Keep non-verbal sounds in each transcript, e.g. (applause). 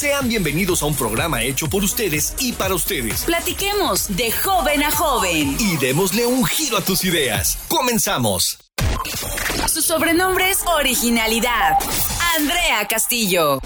Sean bienvenidos a un programa hecho por ustedes y para ustedes. Platiquemos de joven a joven. Y démosle un giro a tus ideas. Comenzamos. Su sobrenombre es Originalidad. Andrea Castillo.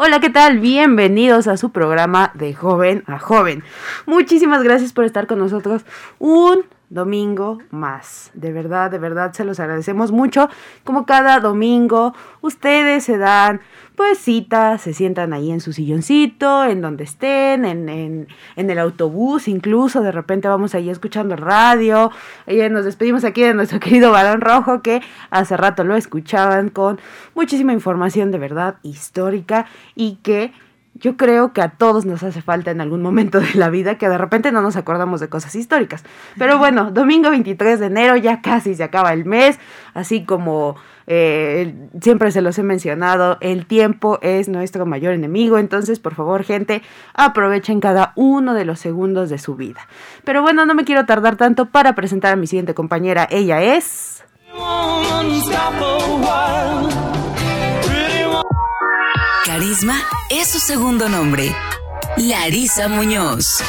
Hola, ¿qué tal? Bienvenidos a su programa de joven a joven. Muchísimas gracias por estar con nosotros un domingo más. De verdad, de verdad, se los agradecemos mucho. Como cada domingo, ustedes se dan pues cita, se sientan ahí en su silloncito, en donde estén, en, en, en el autobús, incluso de repente vamos ahí escuchando radio. Y nos despedimos aquí de nuestro (laughs) querido Balón Rojo, que hace rato lo escuchaban con muchísima información de verdad histórica y que yo creo que a todos nos hace falta en algún momento de la vida que de repente no nos acordamos de cosas históricas. Pero bueno, domingo 23 de enero ya casi se acaba el mes, así como eh, siempre se los he mencionado, el tiempo es nuestro mayor enemigo, entonces por favor gente, aprovechen cada uno de los segundos de su vida. Pero bueno, no me quiero tardar tanto para presentar a mi siguiente compañera, ella es... Carisma es su segundo nombre. Larisa Muñoz.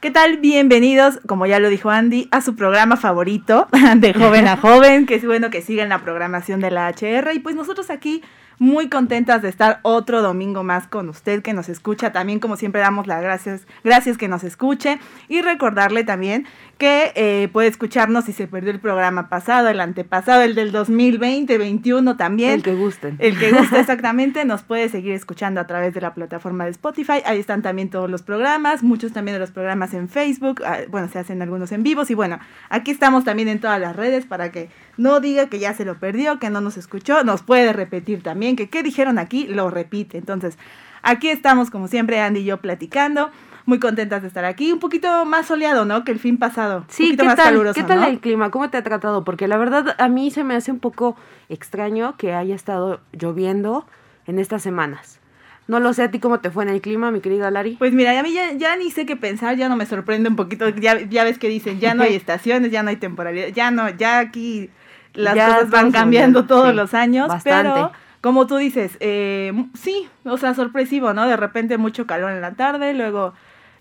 ¿Qué tal? Bienvenidos, como ya lo dijo Andy, a su programa favorito (laughs) de joven a joven, que es bueno que sigan la programación de la HR. Y pues nosotros aquí muy contentas de estar otro domingo más con usted que nos escucha. También, como siempre, damos las gracias, gracias que nos escuche. Y recordarle también que eh, puede escucharnos si se perdió el programa pasado, el antepasado, el del 2020, 21 también. El que gusten. El que guste, (laughs) exactamente. Nos puede seguir escuchando a través de la plataforma de Spotify. Ahí están también todos los programas, muchos también de los programas en Facebook. Ah, bueno, se hacen algunos en vivos. Y bueno, aquí estamos también en todas las redes para que no diga que ya se lo perdió, que no nos escuchó. Nos puede repetir también que qué dijeron aquí, lo repite. Entonces, aquí estamos como siempre, Andy y yo platicando muy contentas de estar aquí. Un poquito más soleado, ¿no? Que el fin pasado. Sí, ¿qué más tal, caluroso, ¿qué tal el clima? ¿Cómo te ha tratado? Porque la verdad a mí se me hace un poco extraño que haya estado lloviendo en estas semanas. No lo sé a ti cómo te fue en el clima, mi querida Lari. Pues mira, a mí ya, ya ni sé qué pensar, ya no me sorprende un poquito. Ya, ya ves que dicen, ya no hay (laughs) estaciones, ya no hay temporalidad, ya no, ya aquí las cosas van cambiando todos los años, pero como tú dices, eh, sí, o sea, sorpresivo, ¿no? De repente mucho calor en la tarde, luego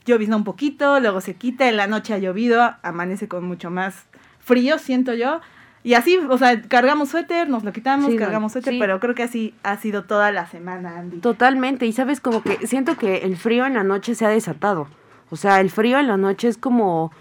llovizna un poquito, luego se quita, en la noche ha llovido, amanece con mucho más frío, siento yo. Y así, o sea, cargamos suéter, nos lo quitamos, cargamos suéter, pero creo que así ha sido toda la semana, Andy. Totalmente, y sabes, como que siento que el frío en la noche se ha desatado. O sea, el frío en la noche es como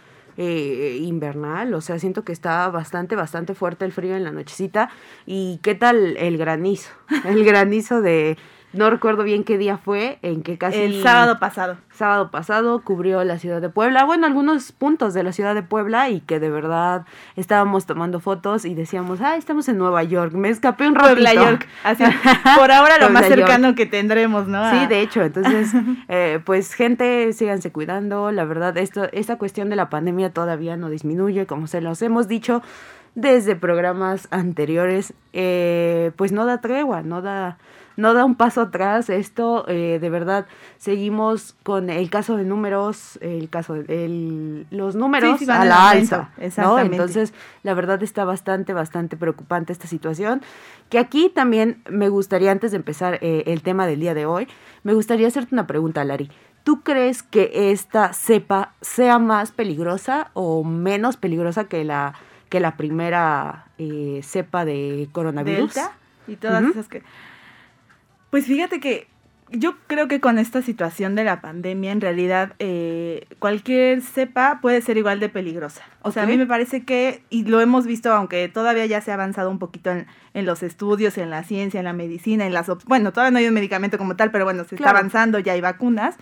eh, invernal, o sea, siento que está bastante, bastante fuerte el frío en la nochecita. ¿Y qué tal el granizo? (laughs) El granizo de no recuerdo bien qué día fue, en qué casi... El sábado pasado. Sábado pasado cubrió la ciudad de Puebla, bueno, algunos puntos de la ciudad de Puebla y que de verdad estábamos tomando fotos y decíamos, ah, estamos en Nueva York, me escapé un ratito. Puebla York, así, (laughs) por ahora lo más cercano que tendremos, ¿no? Sí, de hecho, entonces, (laughs) eh, pues gente, síganse cuidando, la verdad, esto, esta cuestión de la pandemia todavía no disminuye, como se los hemos dicho desde programas anteriores, eh, pues no da tregua, no da no da un paso atrás. Esto, eh, de verdad, seguimos con el caso de números, el caso de los números a la alza. Entonces, la verdad está bastante, bastante preocupante esta situación. Que aquí también me gustaría, antes de empezar eh, el tema del día de hoy, me gustaría hacerte una pregunta, Lari. ¿Tú crees que esta cepa sea más peligrosa o menos peligrosa que la, que la primera eh, cepa de coronavirus? y todas esas que... Pues fíjate que yo creo que con esta situación de la pandemia, en realidad, eh, cualquier cepa puede ser igual de peligrosa. O sea, a mí me parece que, y lo hemos visto, aunque todavía ya se ha avanzado un poquito en, en los estudios, en la ciencia, en la medicina, en las... Bueno, todavía no hay un medicamento como tal, pero bueno, se está avanzando, ya hay vacunas.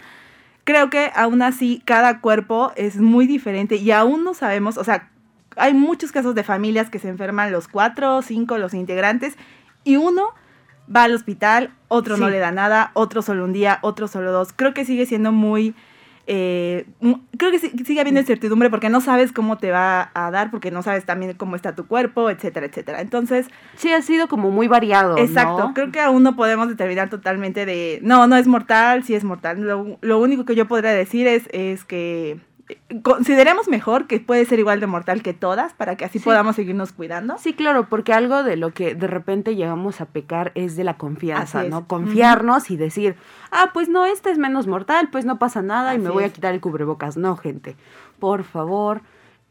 Creo que aún así cada cuerpo es muy diferente y aún no sabemos, o sea, hay muchos casos de familias que se enferman los cuatro, cinco, los integrantes, y uno va al hospital, otro no le da nada, otro solo un día, otro solo dos. Creo que sigue siendo muy eh, mm, creo que sigue habiendo incertidumbre porque no sabes cómo te va a dar, porque no sabes también cómo está tu cuerpo, etcétera, etcétera. Entonces, Sí, ha sido como muy variado. ¿no? exacto, creo que aún no podemos determinar totalmente de, no, no es mortal, sí es mortal. Lo, lo único que yo podría decir es, es que consideremos mejor que puede ser igual de mortal que todas, para que así Sí. podamos seguirnos cuidando. Sí, claro, porque algo de lo que de repente llegamos a pecar es de la confianza. ¿no? Confiarnos y decir, ah, pues no, este es menos mortal, pues no pasa nada y me voy a quitar el cubrebocas. No, gente, por favor,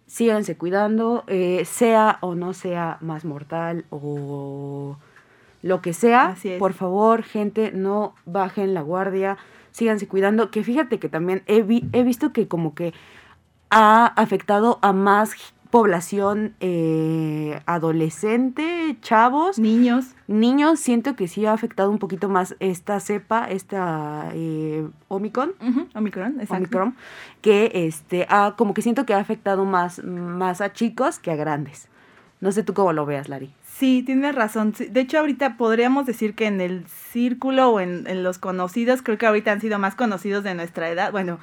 síganse cuidando, eh, sea o no sea más mortal o lo que sea. Así es. Por favor, gente, no bajen la guardia, síganse cuidando. Que fíjate que también he, vi- he visto que como que ha afectado a más población eh, adolescente, chavos, Niños, niños. Siento que sí ha afectado un poquito más esta cepa, esta eh, Omicron. ujú, Omicron, exacto. Omicron, que este ha, como que siento que ha afectado más, más a chicos que a grandes. No sé tú cómo lo veas, Lari. Sí, tienes razón. De hecho, ahorita podríamos decir que en el círculo o en, en los conocidos, creo que ahorita han sido más conocidos de nuestra edad. Bueno,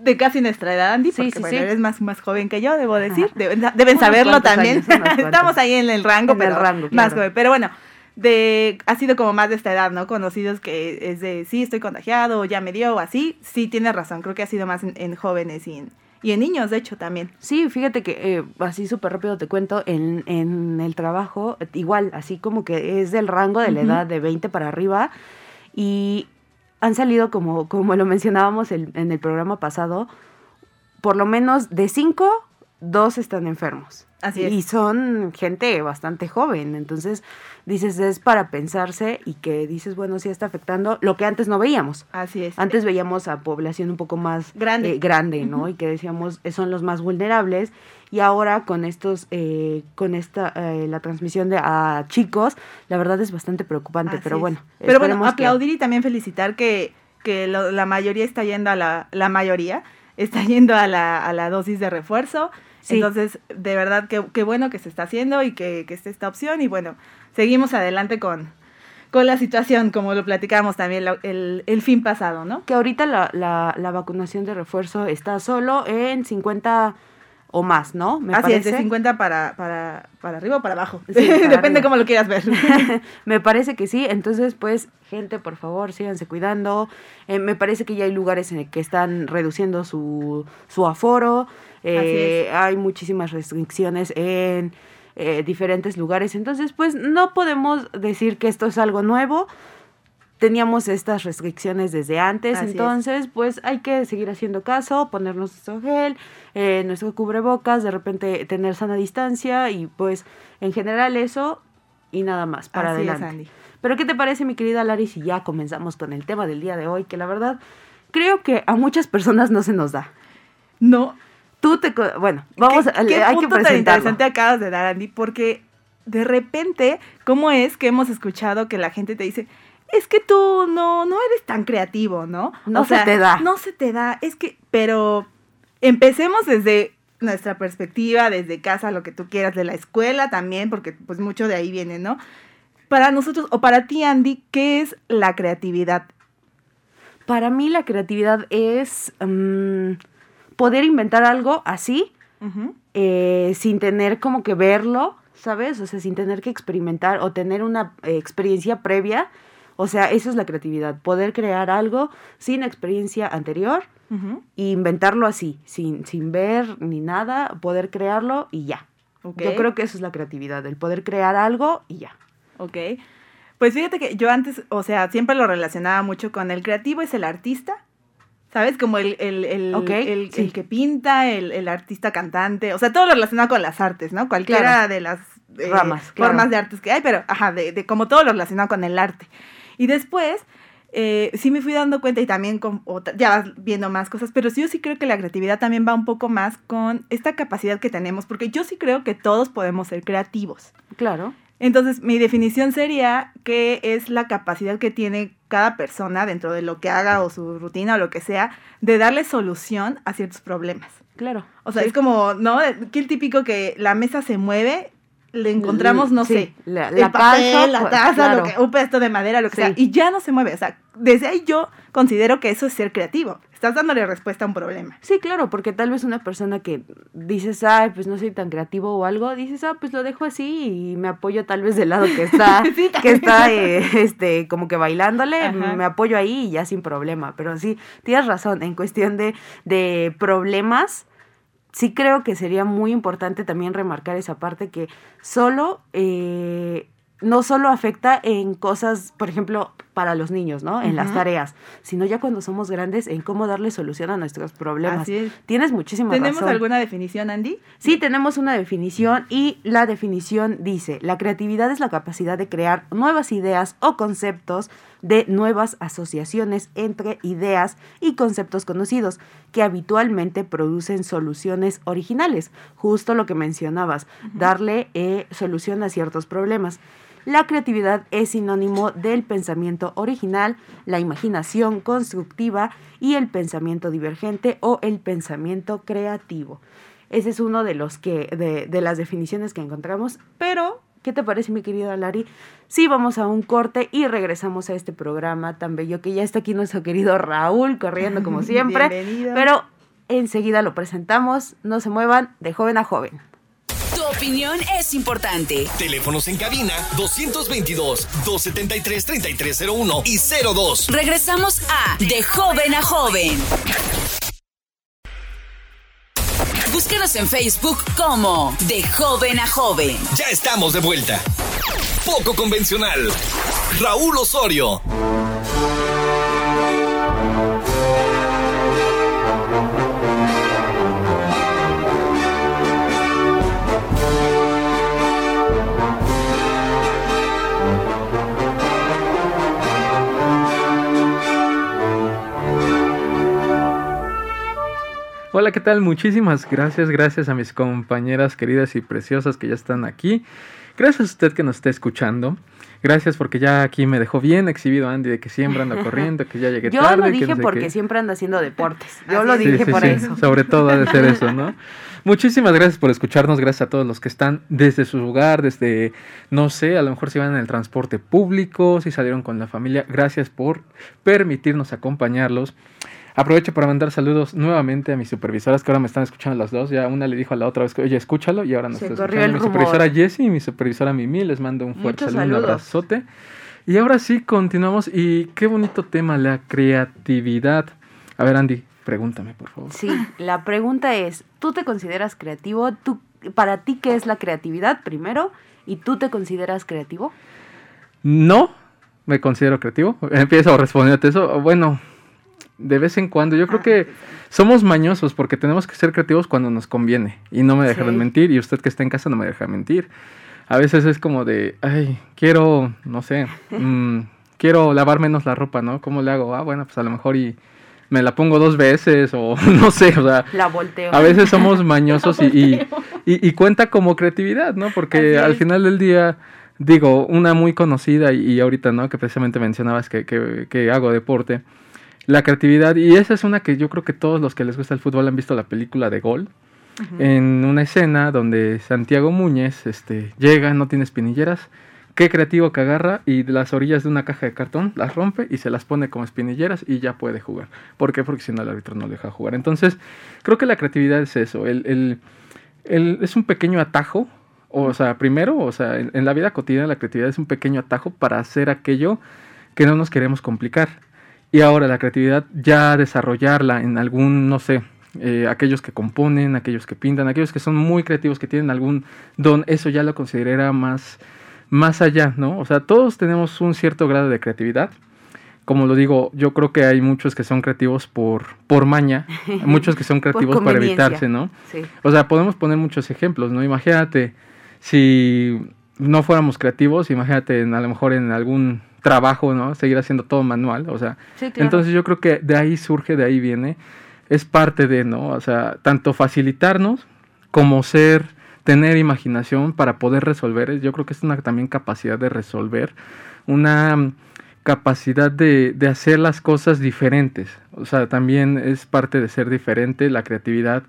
de casi nuestra edad, Andy, Sí, porque sí, bueno, sí. eres más, más joven que yo, debo decir. Deben, deben saberlo también. años. (laughs) Estamos ahí en el rango, En el pero rango, más claro. joven. Pero bueno, de, ha sido como más de esta edad, ¿no? Conocidos que es de, sí, estoy contagiado, o ya me dio, o así. Sí, tienes razón. Creo que ha sido más en, en jóvenes y en, y en niños, de hecho, también. Sí, fíjate que eh, así súper rápido te cuento, en, en el trabajo, igual, así como que es del rango de la edad de 20 para arriba y han salido, como, como lo mencionábamos el- en el programa pasado, por lo menos de 5, dos están enfermos. Así es. Y son gente bastante joven, entonces dices, es para pensarse y que dices, bueno, sí está afectando lo que antes no veíamos. Así es. Antes veíamos a población un poco más Grande. eh, grande, ¿no? Y que decíamos eh, son los más vulnerables. Y ahora con estos, eh, con esta, eh, la transmisión de a chicos, la verdad es bastante preocupante. Así pero es. bueno, Pero bueno, que- aplaudir y también felicitar que, que lo- la mayoría está yendo a la, la mayoría está yendo a la, a la dosis de refuerzo. Sí. Entonces, de verdad, que qué bueno que se está haciendo y que, que esté esta opción. Y bueno, seguimos adelante con, con la situación, como lo platicábamos también la- el, el fin pasado, ¿no? que ahorita la, la, la vacunación de refuerzo está solo en 50 o más, ¿no? Me Así es, de parece. 50 para, para, para arriba o para abajo. Sí, para (laughs) Depende arriba. cómo lo quieras ver. (laughs) me parece que sí, entonces pues gente por favor síganse cuidando, Eh, me parece que ya hay lugares en el que están reduciendo su, su aforo, Eh, hay muchísimas restricciones en eh, diferentes lugares, entonces pues no podemos decir que esto es algo nuevo, teníamos estas restricciones desde antes, Así es. entonces pues hay que seguir haciendo caso, ponernos nuestro gel, eh, nuestro cubrebocas, de repente tener sana distancia y pues en general eso y nada más para Así es, adelante. Andy. Pero ¿qué te parece mi querida Lari si ya comenzamos con el tema del día de hoy? Que la verdad creo que a muchas personas no se nos da. No, Tú te... Bueno, vamos ¿Qué, a... qué hay que punto tan interesante acabas de dar, Andy, porque de repente, ¿cómo es que hemos escuchado que la gente te dice, es que tú no, no eres tan creativo, ¿no? No se te da. No se te da, es que, pero empecemos desde nuestra perspectiva, desde casa, lo que tú quieras, de la escuela también, porque pues mucho de ahí viene, ¿no? Para nosotros, o para ti, Andy, ¿qué es la creatividad? Para mí la creatividad es mm, poder inventar algo así, eh, sin tener como que verlo, ¿sabes? O sea, sin tener que experimentar o tener una eh, experiencia previa. O sea, eso es la creatividad, poder crear algo sin experiencia anterior e inventarlo así, sin, sin ver ni nada, poder crearlo y ya. Yo creo que eso es la creatividad, el poder crear algo y ya. Ok. Pues fíjate que yo antes, o sea, siempre lo relacionaba mucho con el creativo es el artista. ¿Sabes? Como el, el, el, el, sí. el que pinta, el, el artista cantante, o sea, todo lo relacionado con las artes, ¿no? Cualquiera Claro. de las eh, Ramas, claro. formas de artes que hay, pero, ajá, de, de como todo lo relacionado con el arte. Y después, eh, sí me fui dando cuenta y también con, otra- ya vas viendo más cosas, pero sí yo sí creo que la creatividad también va un poco más con esta capacidad que tenemos, porque yo sí creo que todos podemos ser creativos. Claro. Entonces, mi definición sería que es la capacidad que tiene cada persona dentro de lo que haga o su rutina o lo que sea, de darle solución a ciertos problemas. Claro. O sea, Sí. es como, ¿no? Que el típico que la mesa se mueve le encontramos, no Sí, sé, la- el la papel, la taza, claro. lo que, un pedazo de madera, lo que Sí. sea, y ya no se mueve. O sea, desde ahí yo considero que eso es ser creativo. Estás dándole respuesta a un problema. Sí, claro, porque tal vez una persona que dices, ay, pues no soy tan creativo o algo, dices, ah, pues lo dejo así y me apoyo tal vez del lado que está, (laughs) Sí, que está, eh, este, como que bailándole, Ajá. me apoyo ahí y ya sin problema. Pero sí, tienes razón, en cuestión de, de problemas, sí creo que sería muy importante también remarcar esa parte que solo, eh, no solo afecta en cosas, por ejemplo, para los niños, ¿no? En las tareas, sino ya cuando somos grandes en cómo darle solución a nuestros problemas. Así es. Tienes muchísima ¿Tenemos razón. alguna definición, Andy? Sí, tenemos una definición y la definición dice, la creatividad es la capacidad de crear nuevas ideas o conceptos de nuevas asociaciones entre ideas y conceptos conocidos que habitualmente producen soluciones originales, justo lo que mencionabas, darle eh, solución a ciertos problemas. La creatividad es sinónimo del pensamiento original, la imaginación constructiva y el pensamiento divergente o el pensamiento creativo. Ese es uno de los que, de, de las definiciones que encontramos. Pero, ¿qué te parece, mi querida Lari? Sí, vamos a un corte y regresamos a este programa tan bello que ya está aquí nuestro querido Raúl corriendo como (laughs) siempre. Bienvenido. Pero enseguida lo presentamos. No se muevan de joven a joven. Opinión es importante. Teléfonos en cabina 222-273-3301 y 02. Regresamos a De Joven a Joven. Búsquenos en Facebook como De Joven a Joven. Ya estamos de vuelta. Poco convencional. Raúl Osorio. Hola, ¿qué tal? Muchísimas gracias, gracias a mis compañeras queridas y preciosas que ya están aquí. Gracias a usted que nos está escuchando. Gracias porque ya aquí me dejó bien exhibido Andy de que siempre ando corriendo, que ya llegué Yo tarde. lo que dije no sé porque qué. siempre anda haciendo deportes. Yo lo. Sí, dije sí, por sí, eso. Sobre todo ha de ser eso, ¿no? (laughs) Muchísimas gracias por escucharnos, gracias a todos los que están desde su lugar, desde, no sé, a lo mejor si van en el transporte público, si salieron con la familia, gracias por permitirnos acompañarlos. Aprovecho para mandar saludos nuevamente a mis supervisoras que ahora me están escuchando las dos. Ya una le dijo a la otra vez que, oye, escúchalo y ahora nos está escuchando. Mi supervisora. Jessie y mi supervisora Mimi, les mando un fuerte Muchos saludo, un saludos. abrazote. Y ahora sí, continuamos. Y qué bonito tema, la creatividad. A ver, Andy, pregúntame, por favor. Sí, la pregunta es, ¿tú te consideras creativo? ¿Tú, para ti, ¿qué es la creatividad primero? ¿Y tú te consideras creativo? No me considero creativo. (laughs) Empiezo respondiéndote eso. Bueno, de vez en cuando. Yo creo Ah, que somos mañosos porque tenemos que ser creativos cuando nos conviene. Y no me dejarán Sí. mentir. Y usted que está en casa no me deja mentir. A veces es como de, ay, quiero, no sé, mm, quiero lavar menos la ropa, ¿no? ¿Cómo le hago? Ah, bueno, pues a lo mejor y me la pongo dos veces o (laughs) no sé, o sea, La volteo. a veces somos (laughs) mañosos y, y, y- y cuenta como creatividad, ¿no? Porque al final del día, digo, una muy conocida y, y ahorita, ¿no? Que precisamente mencionabas que, que- que hago deporte. La creatividad, y esa es una que yo creo que todos los que les gusta el fútbol han visto la película de Gol, en una escena donde Santiago Muñez este, llega, no tiene espinilleras, qué creativo que agarra y de las orillas de una caja de cartón las rompe y se las pone como espinilleras y ya puede jugar. ¿Por qué? Porque si no el árbitro no le deja jugar. Entonces, creo que la creatividad es eso, el, el- el- es un pequeño atajo, o sea, primero, o sea, en, en la vida cotidiana la creatividad es un pequeño atajo para hacer aquello que no nos queremos complicar. Y ahora la creatividad ya desarrollarla en algún, no sé, eh, aquellos que componen, aquellos que pintan, aquellos que son muy creativos, que tienen algún don, eso ya lo considera más, más allá, ¿no? O sea, todos tenemos un cierto grado de creatividad. Como lo digo, yo creo que hay muchos que son creativos por, por maña, (laughs) muchos que son creativos para evitarse, ¿no? Sí. O sea, podemos poner muchos ejemplos, ¿no? Imagínate si no fuéramos creativos, imagínate en, a lo mejor en algún trabajo, ¿no? Seguir haciendo todo manual, o sea, Sí, claro. entonces yo creo que de ahí surge, de ahí viene, es parte de, ¿no? O sea, tanto facilitarnos como ser, tener imaginación para poder resolver, yo creo que es una también capacidad de resolver, una capacidad de, de hacer las cosas diferentes, o sea, también es parte de ser diferente, la creatividad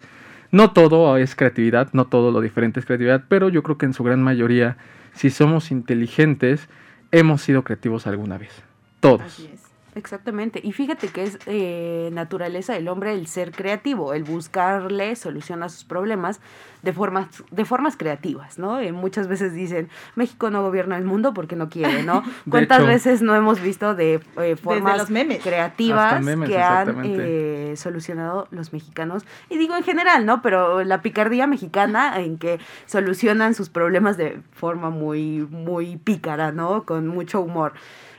No todo es creatividad, no todo lo diferente es creatividad, pero yo creo que en su gran mayoría, si somos inteligentes, hemos sido creativos alguna vez. Todos. Exactamente. Y fíjate que es eh, naturaleza del hombre el ser creativo, el buscarle solución a sus problemas de formas, de formas creativas, ¿no? Eh, muchas veces dicen, México no gobierna el mundo porque no quiere, ¿no? (laughs) ¿Cuántas hecho. veces no hemos visto de eh, formas los memes. creativas memes, que han eh, solucionado los mexicanos? Y digo en general, ¿no? Pero la picardía mexicana en que solucionan sus problemas de forma muy, muy pícara, ¿no? Con mucho humor.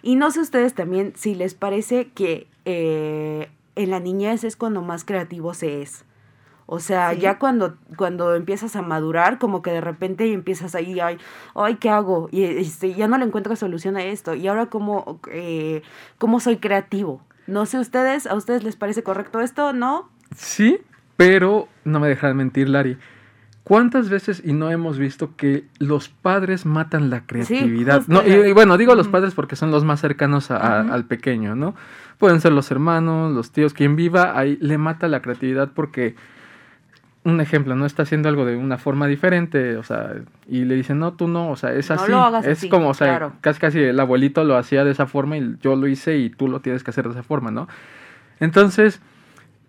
Y no sé ustedes también si les parece que eh, en la niñez es cuando más creativo se es. O sea, Sí. ya cuando, cuando empiezas a madurar, como que de repente empiezas ahí, ay, ay, ¿qué hago? Y este, ya no le encuentro solución a esto. Y ahora, ¿cómo, eh, ¿cómo soy creativo? No sé ustedes, ¿a ustedes les parece correcto esto? ¿No? Sí, pero no me dejarán mentir, Lari. ¿Cuántas veces y no hemos visto que los padres matan la creatividad? no, y, bueno, digo los padres porque son los más cercanos a- a- Ujú. al pequeño, ¿no? Pueden ser los hermanos, los tíos, quien viva, ahí le mata la creatividad porque, un ejemplo, no está haciendo algo de una forma diferente, o sea, y le dicen, no, tú no, o sea, es No así. lo hagas es así, como, o sea, claro. casi casi el abuelito lo hacía de esa forma y yo lo hice y tú lo tienes que hacer de esa forma, ¿no? Entonces,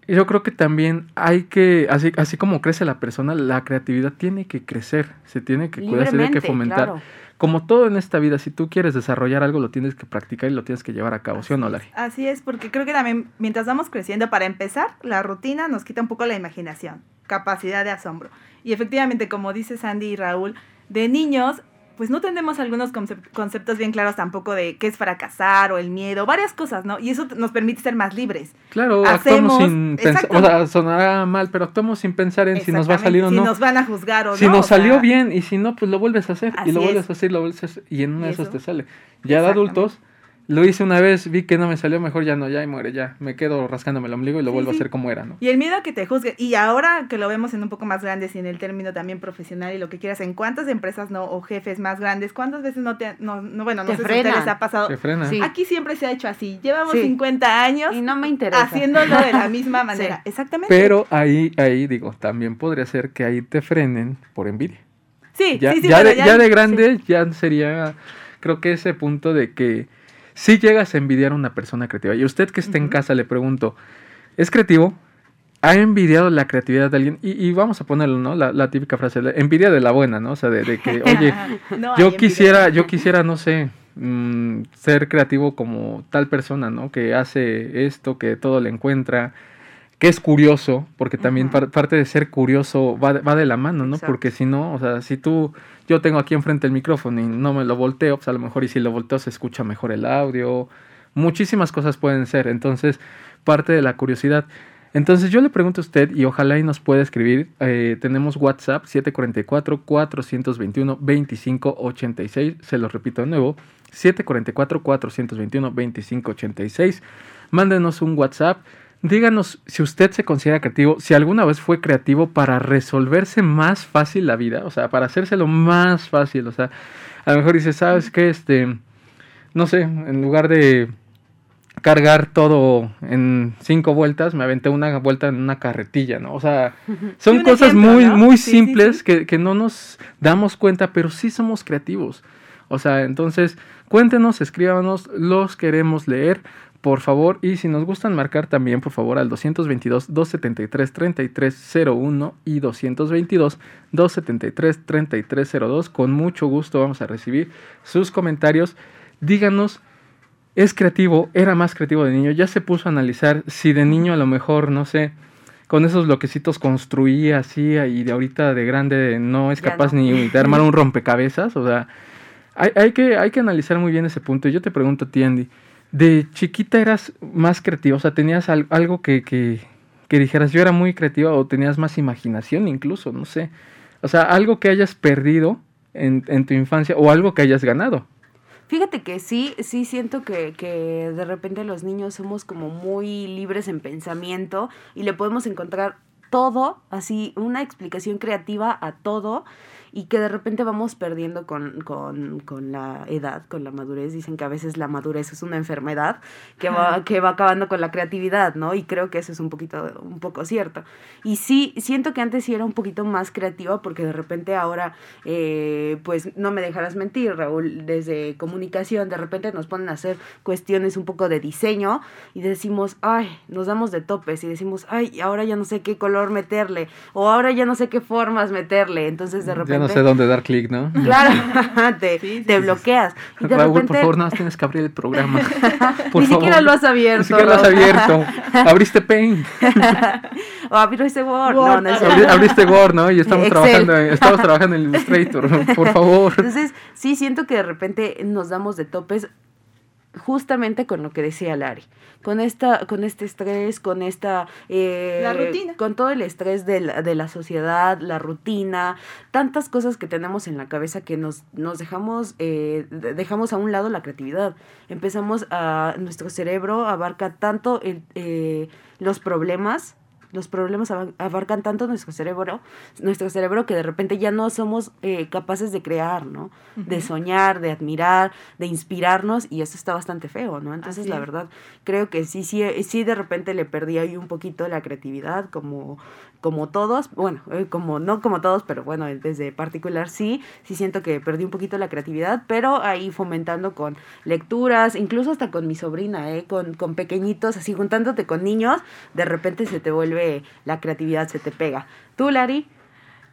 yo creo que también hay que, así, así como crece la persona, la creatividad tiene que crecer, se tiene que cuidar, se tiene que fomentar. claro. Como todo en esta vida, si tú quieres desarrollar algo, lo tienes que practicar y lo tienes que llevar a cabo, ¿sí o no, Lari? Así es, porque creo que también mientras vamos creciendo, para empezar, la rutina nos quita un poco la imaginación, capacidad de asombro. Y efectivamente, como dice Sandy y Raúl, de niños, pues no tenemos algunos concep- conceptos bien claros tampoco de qué es fracasar o el miedo, varias cosas, ¿no? Y eso nos permite ser más libres. Claro, Hacemos- actuamos sin pensar, o sea, sonará mal, pero actuamos sin pensar en si nos va a salir o no. Si nos van a juzgar o si no. nos o sea, salió bien y si no, pues lo vuelves a hacer. y lo vuelves es. a hacer, lo vuelves a hacer. Y en una ¿Y de esas te sale. Ya de adultos, lo hice una vez, vi que no me salió mejor, ya no, ya y muere, ya. Me quedo rascándome el ombligo y lo Sí, vuelvo sí. a hacer como era, ¿no? Y el miedo a que te juzguen. Y ahora que lo vemos en un poco más grandes y en el término también profesional y lo que quieras, ¿en cuántas empresas no o jefes más grandes, cuántas veces no te, no, no bueno, no Te sé si a ustedes ha pasado? Te frena. Sí. Aquí siempre se ha hecho así. Llevamos Sí. 50 años Y no me interesa. haciéndolo de la (laughs) misma manera. Exactamente. Pero ahí, ahí digo, también podría ser que ahí te frenen por envidia. sí, Ya, sí, sí, ya, bueno, de, ya de grande ya sería, creo que ese punto de que si llegas a envidiar a una persona creativa. Y usted que está en casa le pregunto, ¿es creativo? ¿Ha envidiado la creatividad de alguien? Y, y vamos a ponerlo, ¿no? La, la típica frase, la envidia de la buena, ¿no? O sea, de, de que, (laughs) oye, No, yo quisiera, yo quisiera, no sé, mm, ser creativo como tal persona, ¿no? Que hace esto, que todo le encuentra, que es curioso, porque también par- parte de ser curioso va, de- va de la mano, ¿no? Exacto. Porque si no, o sea, si tú, yo tengo aquí enfrente el micrófono y no me lo volteo, pues a lo mejor y si lo volteo se escucha mejor el audio, muchísimas cosas pueden ser, entonces parte de la curiosidad. Entonces yo le pregunto a usted y ojalá y nos pueda escribir. eh, tenemos WhatsApp 744-421-2586. Se lo repito de nuevo. 744-421-2586. Mándenos un WhatsApp. Díganos si usted se considera creativo, si alguna vez fue creativo para resolverse más fácil la vida, o sea, para hacérselo más fácil, o sea, a lo mejor dice, ¿sabes qué? Este, no sé, en lugar de cargar todo en cinco vueltas, me aventé una vuelta en una carretilla, ¿no? O sea, (laughs) son cosas ejemplo, muy, ¿no? muy sí, simples sí. Que, que no nos damos cuenta, pero sí somos creativos. O sea, entonces, cuéntenos, escríbanos, los queremos leer, por favor, y si nos gustan marcar también, por favor, al 222-273-3301 y 222-273-3302. Con mucho gusto vamos a recibir sus comentarios. Díganos es creativo, era más creativo de niño, ya se puso a analizar si de niño a lo mejor, no sé, con esos bloquecitos construía, hacía y de ahorita de grande no es capaz no. ni de armar un rompecabezas, o sea, hay, hay que, hay que analizar muy bien ese punto. Y Yo te pregunto a ti, Andy, ¿de chiquita eras más creativa? O sea, ¿tenías al- algo que, que, que dijeras yo era muy creativa o tenías más imaginación incluso, no sé? O sea, algo que hayas perdido en, en tu infancia o algo que hayas ganado. Fíjate que sí, sí siento que, que de repente los niños somos como muy libres en pensamiento y le podemos encontrar todo, así, una explicación creativa a todo. Y que de repente vamos perdiendo con, con, con la edad, con la madurez. Dicen que a veces la madurez es una enfermedad que va, que va acabando con la creatividad, ¿no? Y creo que eso es un poquito, un poco cierto. Y sí, siento que antes sí era un poquito más creativa porque de repente ahora, eh, pues no me dejarás mentir, Raúl, desde comunicación, de repente nos ponen a hacer cuestiones un poco de diseño y decimos, ay, nos damos de topes y decimos, ay, ahora ya no sé qué color meterle o ahora ya no sé qué formas meterle. Entonces de repente... No sé dónde dar clic, ¿no? (laughs) Claro, (laughs) te, te bloqueas. Y de Raúl, repente... por favor, no tienes que abrir el programa. (laughs) Por Ni siquiera lo has abierto. Ni siquiera lo has abierto. Abriste Paint. o abriste Word. Word. No, no es Abri-. Abriste Word, ¿no? Y estamos Excel. trabajando, en- estamos trabajando en Illustrator. Por favor. Entonces, sí siento que de repente nos damos de topes justamente con lo que decía Lari, con esta, con este estrés, con esta eh, La rutina. con todo el estrés de la, de la sociedad, la rutina, tantas cosas que tenemos en la cabeza que nos, nos dejamos, eh, de- dejamos a un lado la creatividad. Empezamos a, nuestro cerebro abarca tanto el, eh, los problemas, los problemas aba- abarcan tanto nuestro cerebro, nuestro cerebro que de repente ya no somos eh, capaces de crear, ¿no? De soñar, de admirar, de inspirarnos y eso está bastante feo, ¿no? Entonces Así la verdad creo que sí, sí, sí de repente le perdí ahí un poquito la creatividad como, como todos, bueno, eh, como no como todos, pero bueno, desde particular sí, sí siento que perdí un poquito la creatividad, pero ahí fomentando con lecturas, incluso hasta con mi sobrina, ¿eh? con, con pequeñitos, así juntándote con niños, de repente se te vuelve la creatividad, se te pega. ¿Tú, Lari?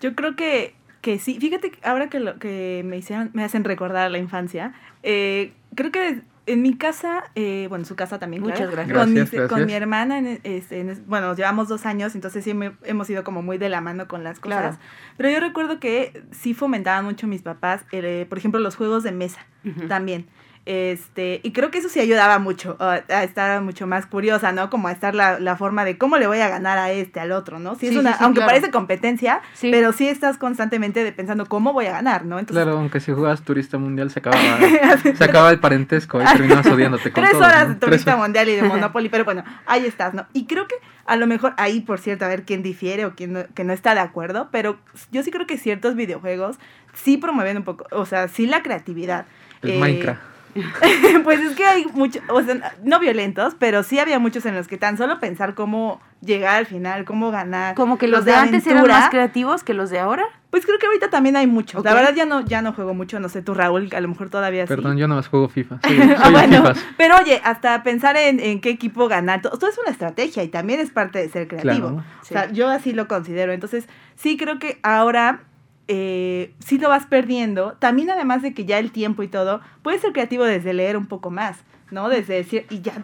Yo creo que, que sí. Fíjate, que ahora que, lo, que me, hicieron, me hacen recordar la infancia, eh, creo que en mi casa, eh, bueno, en su casa también, Muchas claro, gracias. Con, Gracias, mi hermana, en, este, en- bueno, nos llevamos dos años, entonces sí me- hemos ido como muy de la mano con las cosas. Claro. Pero yo recuerdo que sí fomentaban mucho mis papás, eh, por ejemplo, los juegos de mesa también. Este, y creo que eso sí ayudaba mucho a, a estar mucho más curiosa, ¿no? Como a estar la, la forma de cómo le voy a ganar a este, al otro, ¿no? Sí, es una, sí, sí, aunque claro. parece competencia, Sí. pero sí estás constantemente de pensando cómo voy a ganar, ¿no? Entonces, Claro, aunque si juegas turista mundial se acaba, (laughs) se acaba el parentesco y terminas odiándote con Tres todo, horas ¿no? de turista Tres- mundial y de (laughs) Monopoly, pero bueno, ahí estás, ¿no? Y creo que a lo mejor ahí, por cierto, a ver quién difiere o quién no, que no está de acuerdo, pero yo sí creo que ciertos videojuegos sí promueven un poco, o sea, sí la creatividad. El Eh, Minecraft. (laughs) pues es que hay muchos, o sea, no violentos, pero sí había muchos en los que tan solo pensar cómo llegar al final, cómo ganar. Como que los de antes eran más creativos que los de ahora. Pues creo que ahorita también hay muchos. La verdad ya no, ya no juego mucho, no sé, tú Raúl, a lo mejor todavía sí. Perdón, yo no más juego FIFA. (laughs) Soy, soy Ah, bueno, pero oye, hasta pensar en, en qué equipo ganar, todo, todo es una estrategia y también es parte de ser creativo. Claro. O sea, yo así lo considero. Entonces, sí creo que ahora eh, sí lo vas perdiendo. También además de que ya el tiempo y todo, puedes ser creativo desde leer un poco más, ¿no? Desde decir, y ya,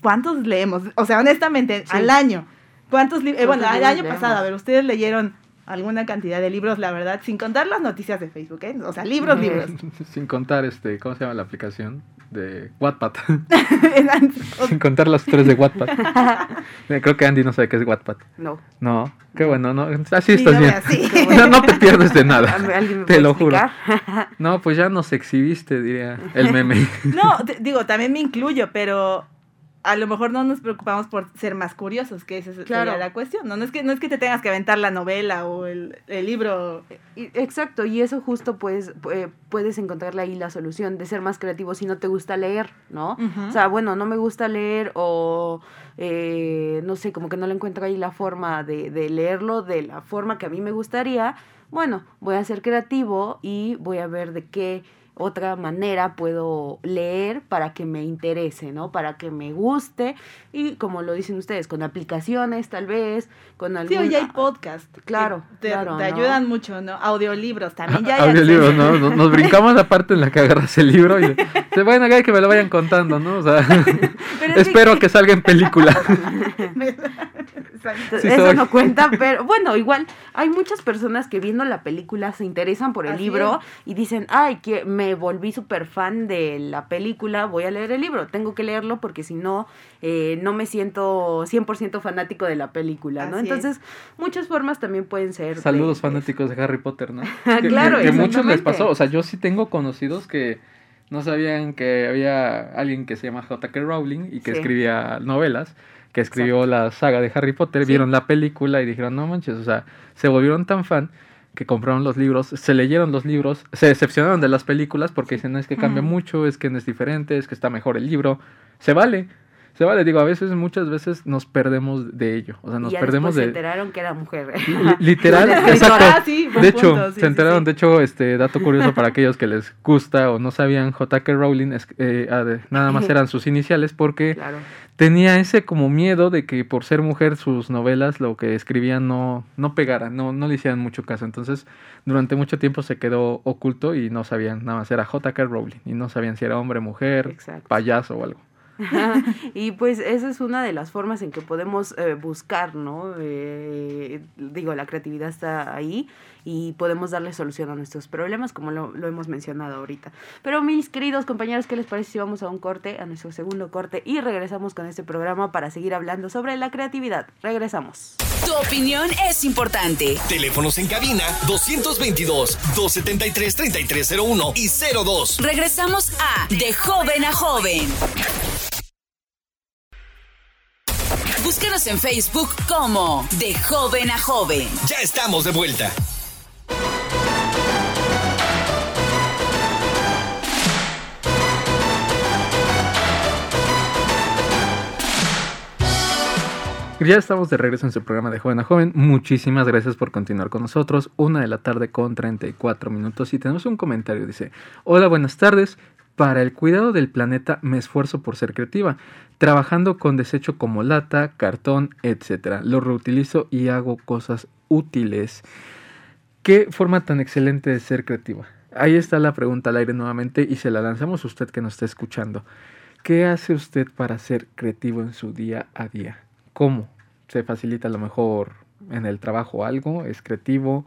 ¿cuántos leemos? O sea, honestamente, Sí. al año. ¿Cuántos libros? bueno, ¿Cuántos al libros año leemos? pasado, a ver, ustedes leyeron alguna cantidad de libros, la verdad, sin contar las noticias de Facebook, ¿eh? O sea, libros, libros. (laughs) Sin contar, este, ¿cómo se llama la aplicación? De Wattpad. (laughs) Contar las tres de Wattpad. (laughs) Creo que Andy no sabe qué es Wattpad. No. No, qué bueno, no. Así Sí, estás no bien. (laughs) No, no te pierdes de nada. ¿Alguien me Te lo juro. No, pues ya nos exhibiste, diría el meme. No, digo, también me incluyo, pero a lo mejor no nos preocupamos por ser más curiosos, que esa es Claro. sería la cuestión. No, no, es que, no es que te tengas que aventar la novela o el, el libro. Exacto, y eso justo pues pu- puedes encontrarle ahí la solución de ser más creativo si no te gusta leer, ¿no? O sea, bueno, no me gusta leer o eh, no sé, como que no le encuentro ahí la forma de, de leerlo de la forma que a mí me gustaría. Bueno, voy a ser creativo y voy a ver de qué otra manera puedo leer para que me interese, ¿no? Para que me guste y como lo dicen ustedes, con aplicaciones tal vez, con algún... Sí, hoy hay podcast. que Claro, Te, claro, te ¿no? ayudan mucho, ¿no? Audiolibros también. Ya hay Audiolibros, acceso. ¿no? Nos, nos brincamos la parte en la que agarras el libro y bueno, acá que me lo vayan contando, ¿no? O sea, (laughs) Pero es espero que salga en película. (laughs) (laughs) Exacto. Sí Eso soy. no cuenta, (laughs) pero bueno, igual hay muchas personas que viendo la película se interesan por el Así libro y dicen, ay, que me volví súper fan de la película, voy a leer el libro, tengo que leerlo porque si no, eh, no me siento 100% fanático de la película, ¿no? Así es. Entonces, muchas formas también pueden ser. de- Saludos fanáticos de Harry Potter, ¿no? (laughs) Claro, que, que muchos les pasó. O sea, yo sí tengo conocidos que no sabían que había alguien que se llama J.K. Rowling y que Sí. escribía novelas, que escribió la saga de Harry Potter, Sí. vieron la película y dijeron, no manches, o sea, se volvieron tan fan que compraron los libros, se leyeron los libros, se decepcionaron de las películas porque dicen, "No, es que cambia mucho, es que no es diferente, es que está mejor el libro. Se vale, se vale. Digo, a veces, muchas veces nos perdemos de ello. O sea, nos y ya perdemos después se de... enteraron que era mujer. Li- (laughs) Literal, (laughs) Ah, exacto. sí, buen de hecho, punto, sí, se sí, enteraron, sí. de hecho, este dato curioso para aquellos que les gusta o no sabían, J.K. Rowling es- eh, ah, de- nada más (laughs) eran sus iniciales porque Claro. tenía ese como miedo de que por ser mujer sus novelas, lo que escribían no, no pegaran, no, no le hicieran mucho caso. Entonces, durante mucho tiempo se quedó oculto y no sabían, nada más era J.K. Rowling y no sabían si era hombre, mujer, Exacto. payaso o algo. (laughs) y pues esa es una de las formas en que podemos eh, buscar, ¿no? Eh, digo, la creatividad está ahí y podemos darle solución a nuestros problemas, como lo, lo hemos mencionado ahorita. Pero mis queridos compañeros, ¿qué les parece si vamos a un corte, a nuestro segundo corte, y regresamos con este programa para seguir hablando sobre la creatividad? Regresamos. Tu opinión es importante. Teléfonos en cabina 222-273-3301 y 02. Regresamos a De Joven a Joven. Búscanos en Facebook como De Joven a Joven. Ya estamos de vuelta. Ya estamos de regreso en su programa de Joven a Joven. Muchísimas gracias por continuar con nosotros. Una de la tarde con 34 minutos y tenemos un comentario. Dice, hola, buenas tardes. Para el cuidado del planeta me esfuerzo por ser creativa, trabajando con desecho como lata, cartón, etc. Lo reutilizo y hago cosas útiles. ¿Qué forma tan excelente de ser creativa? Ahí está la pregunta al aire nuevamente y se la lanzamos a usted que nos está escuchando. ¿Qué hace usted para ser creativo en su día a día? ¿Cómo? ¿Se facilita a lo mejor en el trabajo algo? ¿Es creativo?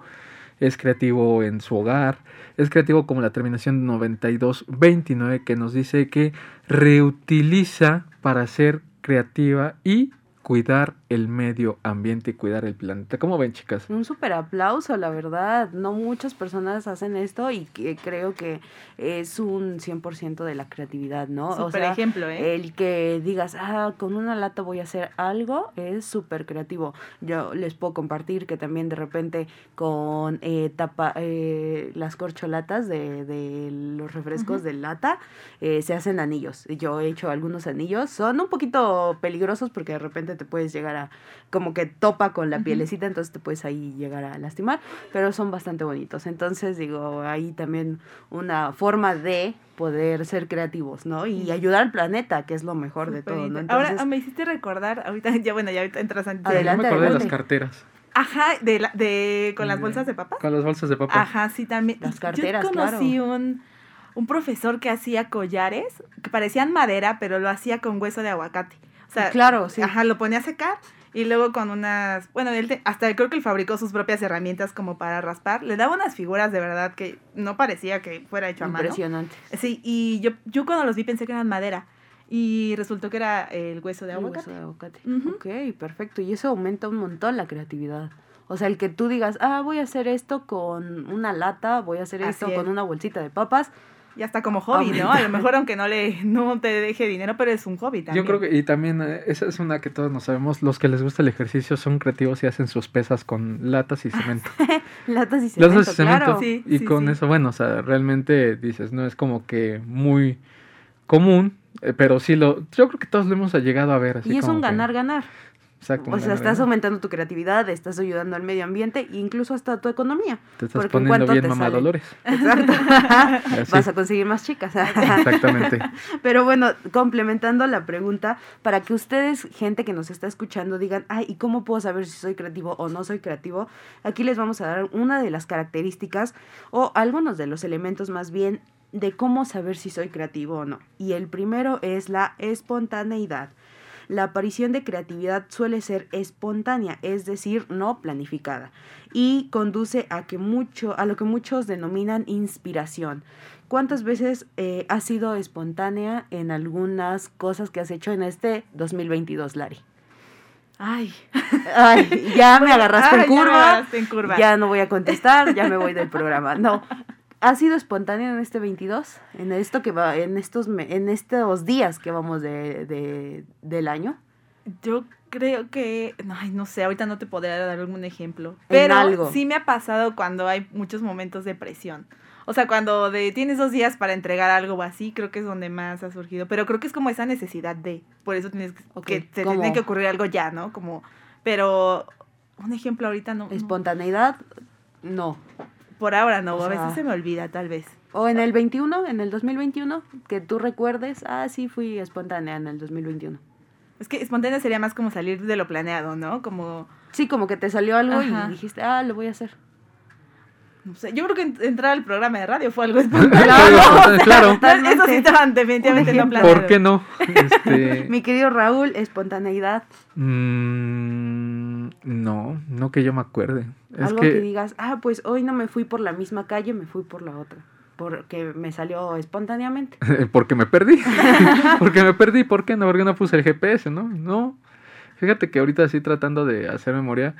¿Es creativo en su hogar? ¿Es creativo como la terminación 9229 que nos dice que reutiliza para ser creativa y cuidar el medio ambiente y cuidar el planeta? ¿Cómo ven, chicas? Un súper aplauso, la verdad. No muchas personas hacen esto y que creo que es un 100% de la creatividad, ¿no? Súper ejemplo, ¿eh? El que digas, ah, con una lata voy a hacer algo, es súper creativo. Yo les puedo compartir que también de repente con eh, tapa, eh, las corcholatas de, de los refrescos de lata eh, se hacen anillos. Yo he hecho algunos anillos. Son un poquito peligrosos porque de repente te puedes llegar como que topa con la pielecita, entonces te puedes ahí llegar a lastimar, pero son bastante bonitos. Entonces, digo, ahí también una forma de poder ser creativos, ¿no? Y ayudar al planeta, que es lo mejor de todo, Ahora Entonces, ah, me hiciste recordar, ahorita ya bueno, ya ahorita entras antes. Adelante, Yo me acordé de las carteras. Ajá, de, la, de con las bolsas de papas. Con las bolsas de papas. Ajá, sí, también. Las carteras, Yo conocí un, un profesor que hacía collares que parecían madera, pero lo hacía con hueso de aguacate. O sea, Claro, sí. Ajá, lo ponía a secar y luego con unas, bueno, él te- hasta creo que él fabricó sus propias herramientas como para raspar. Le daba unas figuras de verdad que no parecía que fuera hecho a mano. impresionante. Sí, y yo, yo cuando los vi pensé que eran madera y resultó que era el hueso de El aguacate. hueso de aguacate. Ok, perfecto. Y eso aumenta un montón la creatividad. O sea, el que tú digas, ah, voy a hacer esto con una lata, voy a hacer Así esto es. con una bolsita de papas. Y hasta como hobby, ¿no? A lo mejor aunque no le no te deje dinero, pero es un hobby también. Yo creo que, y también, eh, esa es una que todos nos sabemos, los que les gusta el ejercicio son creativos y hacen sus pesas con latas y cemento. (laughs) Latas y cemento, latas y cemento. claro. Sí, y sí, con sí. eso, bueno, o sea, realmente dices, no es como que muy común, eh, pero sí lo, yo creo que todos lo hemos llegado a ver. Así Y es como un que- ganar-ganar. Exacto. O sea, estás aumentando tu creatividad, estás ayudando al medio ambiente e incluso hasta tu economía. Te estás porque poniendo bien te mamá sale- Dolores. Exacto. (laughs) Vas a conseguir más chicas. Exactamente. (laughs) Pero bueno, complementando la pregunta, para que ustedes, gente que nos está escuchando, digan, ay, ¿y cómo puedo saber si soy creativo o no soy creativo? Aquí les vamos a dar una de las características o algunos de los elementos más bien de cómo saber si soy creativo o no. Y el primero es la espontaneidad. La aparición de creatividad suele ser espontánea, es decir, no planificada, y conduce a, que mucho, a lo que muchos denominan inspiración. ¿Cuántas veces eh, has sido espontánea en algunas cosas que has hecho en este 2022, Lari? Ay, Ay, ya me (laughs) agarraste Ay, en ya me curva. agarraste en curva. Ya no voy a contestar, ya me voy del programa. No. ¿Has sido espontánea en este 22? En esto que va, en estos, en estos días que vamos de, de- del año. Yo creo que, ay, no sé, ahorita no te podría dar algún ejemplo, En pero algo. sí me ha pasado cuando hay muchos momentos de presión. O sea, cuando de, tienes dos días para entregar algo o así, creo que es donde más ha surgido. Pero creo que es como esa necesidad de, por eso tienes que, Ok, que te tiene que ocurrir algo ya, ¿no? Como, pero un ejemplo ahorita no. no. Espontaneidad, no. Por ahora no, O a sea- veces se me olvida, tal vez. O en el 21, en el 2021, que tú recuerdes, ah, sí, fui espontánea en el 2021. Es que espontánea sería más como salir de lo planeado, ¿no? Como, Sí, como que te salió algo Ajá. y dijiste, ah, lo voy a hacer. no sé, yo creo que en- entrar al programa de radio fue algo (laughs) espontáneo. Claro, (laughs) claro. (laughs) Eso sí estaban definitivamente no planeado. ¿Por qué no? Este, Mi querido Raúl, espontaneidad, mm, no, no que yo me acuerde. Es algo que... que, digas, ah, pues hoy no me fui por la misma calle, me fui por la otra. Porque me salió espontáneamente. (laughs) porque me perdí. (laughs) porque me perdí. ¿Por qué no? Porque no puse el GPS, ¿no? No. Fíjate que ahorita así tratando de hacer memoria,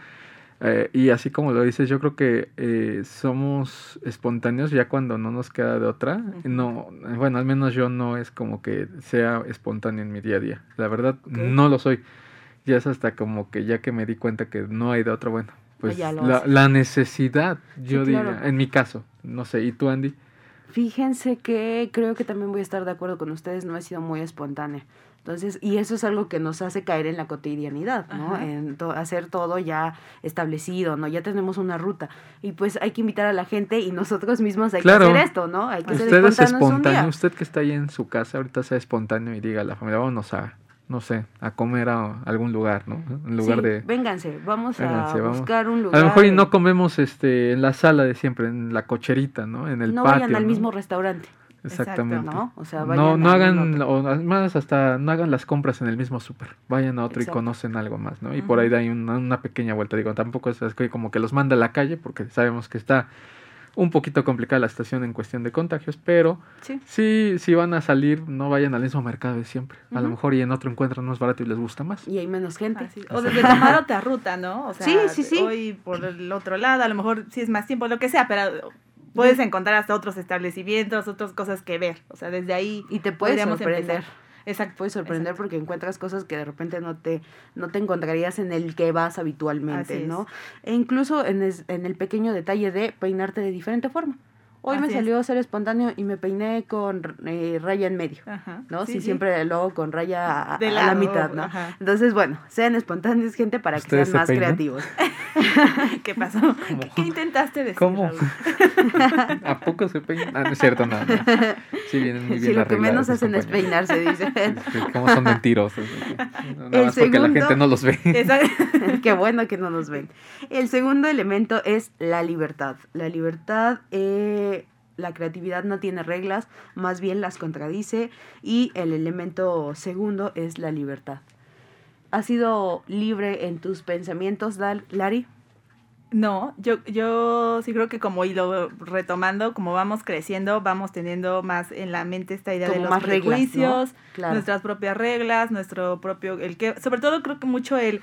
eh, y así como lo dices, yo creo que eh, somos espontáneos ya cuando no nos queda de otra. No, bueno, al menos yo no es como que sea espontáneo en mi día a día. La verdad, no lo soy. Ya es hasta como que ya que me di cuenta que no hay de otra, bueno, pues la, necesidad, yo Sí, claro. diría, en mi caso, no sé, ¿y tú, Andy? Fíjense que creo que también voy a estar de acuerdo con ustedes, no he sido muy espontánea. Entonces, y eso es algo que nos hace caer en la cotidianidad, ¿no? Ajá. En to- hacer todo ya establecido, ¿no? Ya tenemos una ruta. Y pues hay que invitar a la gente y nosotros mismos hay Claro. que hacer esto, ¿no? Hay que ser Usted es espontáneos un espontáneo, día. usted que está ahí en su casa, ahorita sea espontáneo y diga a la familia, vámonos a, no sé, a comer a algún lugar, ¿no? En lugar Sí, de... Vénganse, vamos Vénganse, a vamos. buscar un A lugar. lo mejor y no comemos este en la sala de siempre, en la cocherita, ¿no? En el no patio. vayan al ¿no? mismo restaurante, Exactamente. ¿no? O sea, vayan No, no a hagan, o más hasta no hagan las compras en el mismo súper. Vayan a otro Exacto. y conocen algo más, ¿no? Y por ahí hay una, una pequeña vuelta. Digo, tampoco es como que los manda a la calle, porque sabemos que está un poquito complicada la situación en cuestión de contagios, pero Sí. sí, si van a salir, no vayan al mismo mercado de siempre. A lo mejor y en otro encuentran más barato y les gusta más. Y hay menos gente. O desde tomar otra ruta, ¿no? O sea, Sí, sí, sí. hoy por el otro lado, a lo mejor sí es más tiempo, lo que sea, pero puedes encontrar hasta otros establecimientos, otras cosas que ver. O sea, desde ahí Y te puede podríamos sorprender. empezar. Exacto. puede sorprender exacto. porque encuentras cosas que de repente no te, no te encontrarías en el que vas habitualmente, Así es. ¿no? E incluso en, es- en el pequeño detalle de peinarte de diferente forma. Hoy me Así es. salió ser espontáneo y me peiné con eh, raya en medio. Ajá. ¿no? Sí, Sí, sí. siempre luego con raya a, la mitad, ¿no? ajá. Entonces, bueno, sean espontáneos, gente, para que ¿Ustedes sean se más peinan? creativos. (laughs) ¿Qué pasó? ¿Qué, qué intentaste decir? ¿Cómo? (laughs) ¿A poco se peinan? Ah, no es cierto, no. no. Sí, vienen muy bien Si lo que menos hacen es peinarse, dice. (laughs) Sí, Como son mentirosos. Nada El más porque la segundo- gente no los ve. Qué bueno que no nos ven. El segundo elemento es la libertad. La libertad, eh, la creatividad no tiene reglas, más bien las contradice. Y el elemento segundo es la libertad. ¿Has sido libre en tus pensamientos, Dal- Lari? No, yo, yo sí creo que como y lo retomando, como vamos creciendo, vamos teniendo más en la mente esta idea de los más reglas, ¿no? prejuicios, Claro. nuestras propias reglas, nuestro propio, el que, sobre todo creo que mucho el,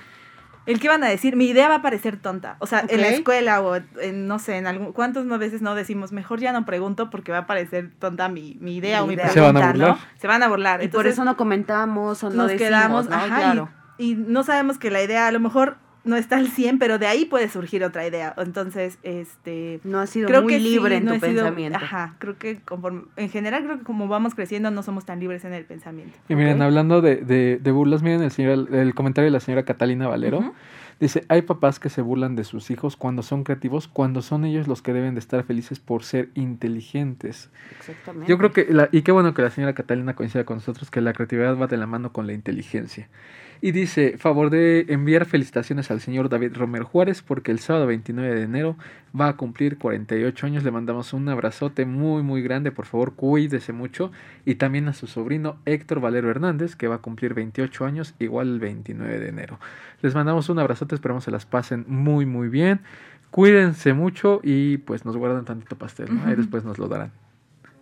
el que van a decir, mi idea va a parecer tonta. O sea, en la escuela o en, no sé, en algún, ¿cuántas no veces no decimos, mejor ya no pregunto porque va a parecer tonta mi, mi idea Mi o mi idea. ¿Se van a pregunta, burlar? ¿no? Se van a burlar. Y por eso no comentamos o no nos decimos, quedamos, ¿no? ajá, y- claro. y, no sabemos que la idea a lo mejor no está al 100, pero de ahí puede surgir otra idea. Entonces, este No has sido creo muy que libre sí, en no tu sido- pensamiento. ajá, creo que conforme, en general creo que como vamos creciendo no somos tan libres en el pensamiento. Y miren, hablando de, de, de burlas, miren el, señor, el comentario de la señora Catalina Valero. Dice, hay papás que se burlan de sus hijos cuando son creativos, cuando son ellos los que deben de estar felices por ser inteligentes. Exactamente. Yo creo que, la- y qué bueno que la señora Catalina coincida con nosotros, que la creatividad va de la mano con la inteligencia. Y dice, favor de enviar felicitaciones al señor David Romero Juárez, porque el sábado 29 de enero va a cumplir 48 años. Le mandamos un abrazote muy, muy grande. Por favor, cuídese mucho. Y también a su sobrino Héctor Valero Hernández, que va a cumplir 28 años, igual el 29 de enero. Les mandamos un abrazote, esperamos se las pasen muy, muy bien. Cuídense mucho y pues nos guardan tantito pastel, ¿no? Ahí después nos lo darán.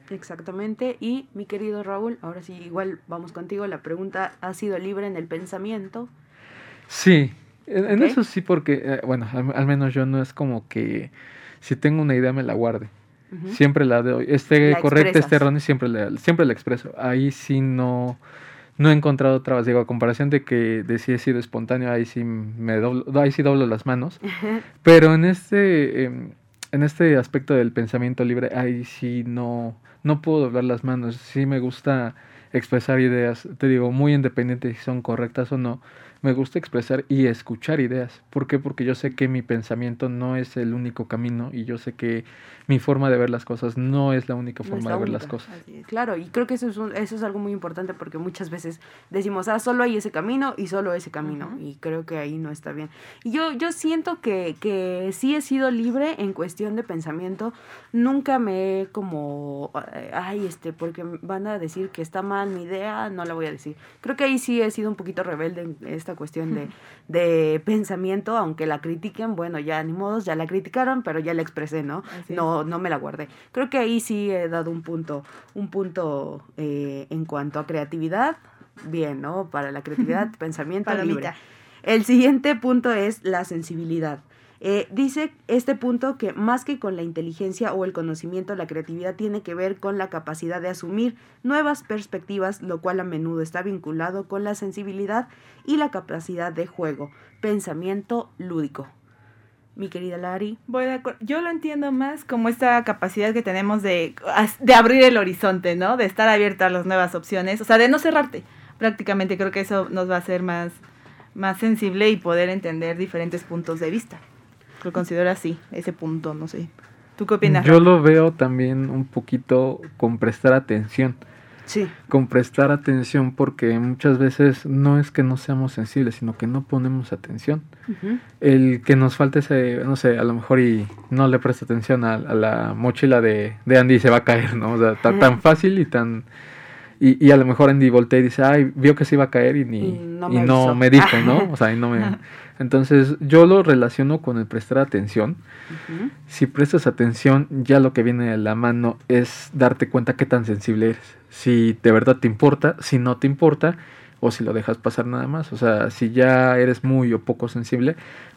Exactamente. Y mi querido Raúl, ahora sí, igual vamos contigo. La pregunta, ¿has sido libre en el pensamiento? Sí, en, eso sí, porque, eh, bueno, al, al menos yo no es como que si tengo una idea me la guarde. Siempre la doy. Esté La correcta, esté expresas. errónea, siempre la, siempre la expreso. Ahí sí no, no he encontrado trabas. Digo, a comparación de que de si he sido espontáneo, ahí sí me doblo, ahí sí doblo las manos. (laughs) Pero en este, em, en este aspecto del pensamiento libre, ahí sí no, no puedo doblar las manos. Sí me gusta expresar ideas, te digo, muy independiente si son correctas o no, me gusta expresar y escuchar ideas. ¿Por qué? Porque yo sé que mi pensamiento no es el único camino y yo sé que mi forma de ver las cosas no es la única forma de ver las cosas. Claro, y creo que eso es, eso es algo muy importante porque muchas veces decimos, ah, solo hay ese camino y solo ese camino. Y creo que ahí no está bien. Y yo, yo siento que, que sí he sido libre en cuestión de pensamiento. Nunca me he como, ay, este, porque van a decir que está mal mi idea, no la voy a decir. Creo que ahí sí he sido un poquito rebelde en esta cuestión de, de, pensamiento, aunque la critiquen, bueno, ya ni modos, ya la criticaron, pero ya la expresé, ¿no? No, no me la guardé. Creo que ahí sí he dado un punto, un punto eh, en cuanto a creatividad, bien, ¿no? Para la creatividad, (laughs) pensamiento libre. El siguiente punto es la sensibilidad. Eh, dice este punto que más que con la inteligencia o el conocimiento, la creatividad tiene que ver con la capacidad de asumir nuevas perspectivas, lo cual a menudo está vinculado con la sensibilidad y la capacidad de juego, pensamiento lúdico. Mi querida Lari. Yo lo entiendo más como esta capacidad que tenemos de, de abrir el horizonte, ¿no? De estar abierta a las nuevas opciones, o sea, de no cerrarte. Prácticamente creo que eso nos va a hacer más, más sensible y poder entender diferentes puntos de vista. Lo considero así, ese punto, no sé. ¿Tú qué opinas? Yo lo veo también un poquito con prestar atención. Sí. Con prestar atención porque muchas veces no es que no seamos sensibles, sino que no ponemos atención. El que nos falte ese, no sé, a lo mejor y no le presta atención a, la mochila de, de, Andy y se va a caer, ¿no? O sea, tan fácil y tan... Y, y, a lo mejor Andy voltea y dice, ay, vio que se iba a caer y, ni, no, me, y no me dijo, ¿no? O sea, y no me... Entonces yo lo relaciono con el prestar atención. Si prestas atención, ya lo que viene de la mano es darte cuenta qué tan sensible eres. Si de verdad te importa, si no te importa, o si lo dejas pasar nada más. O sea, si ya eres muy o poco sensible,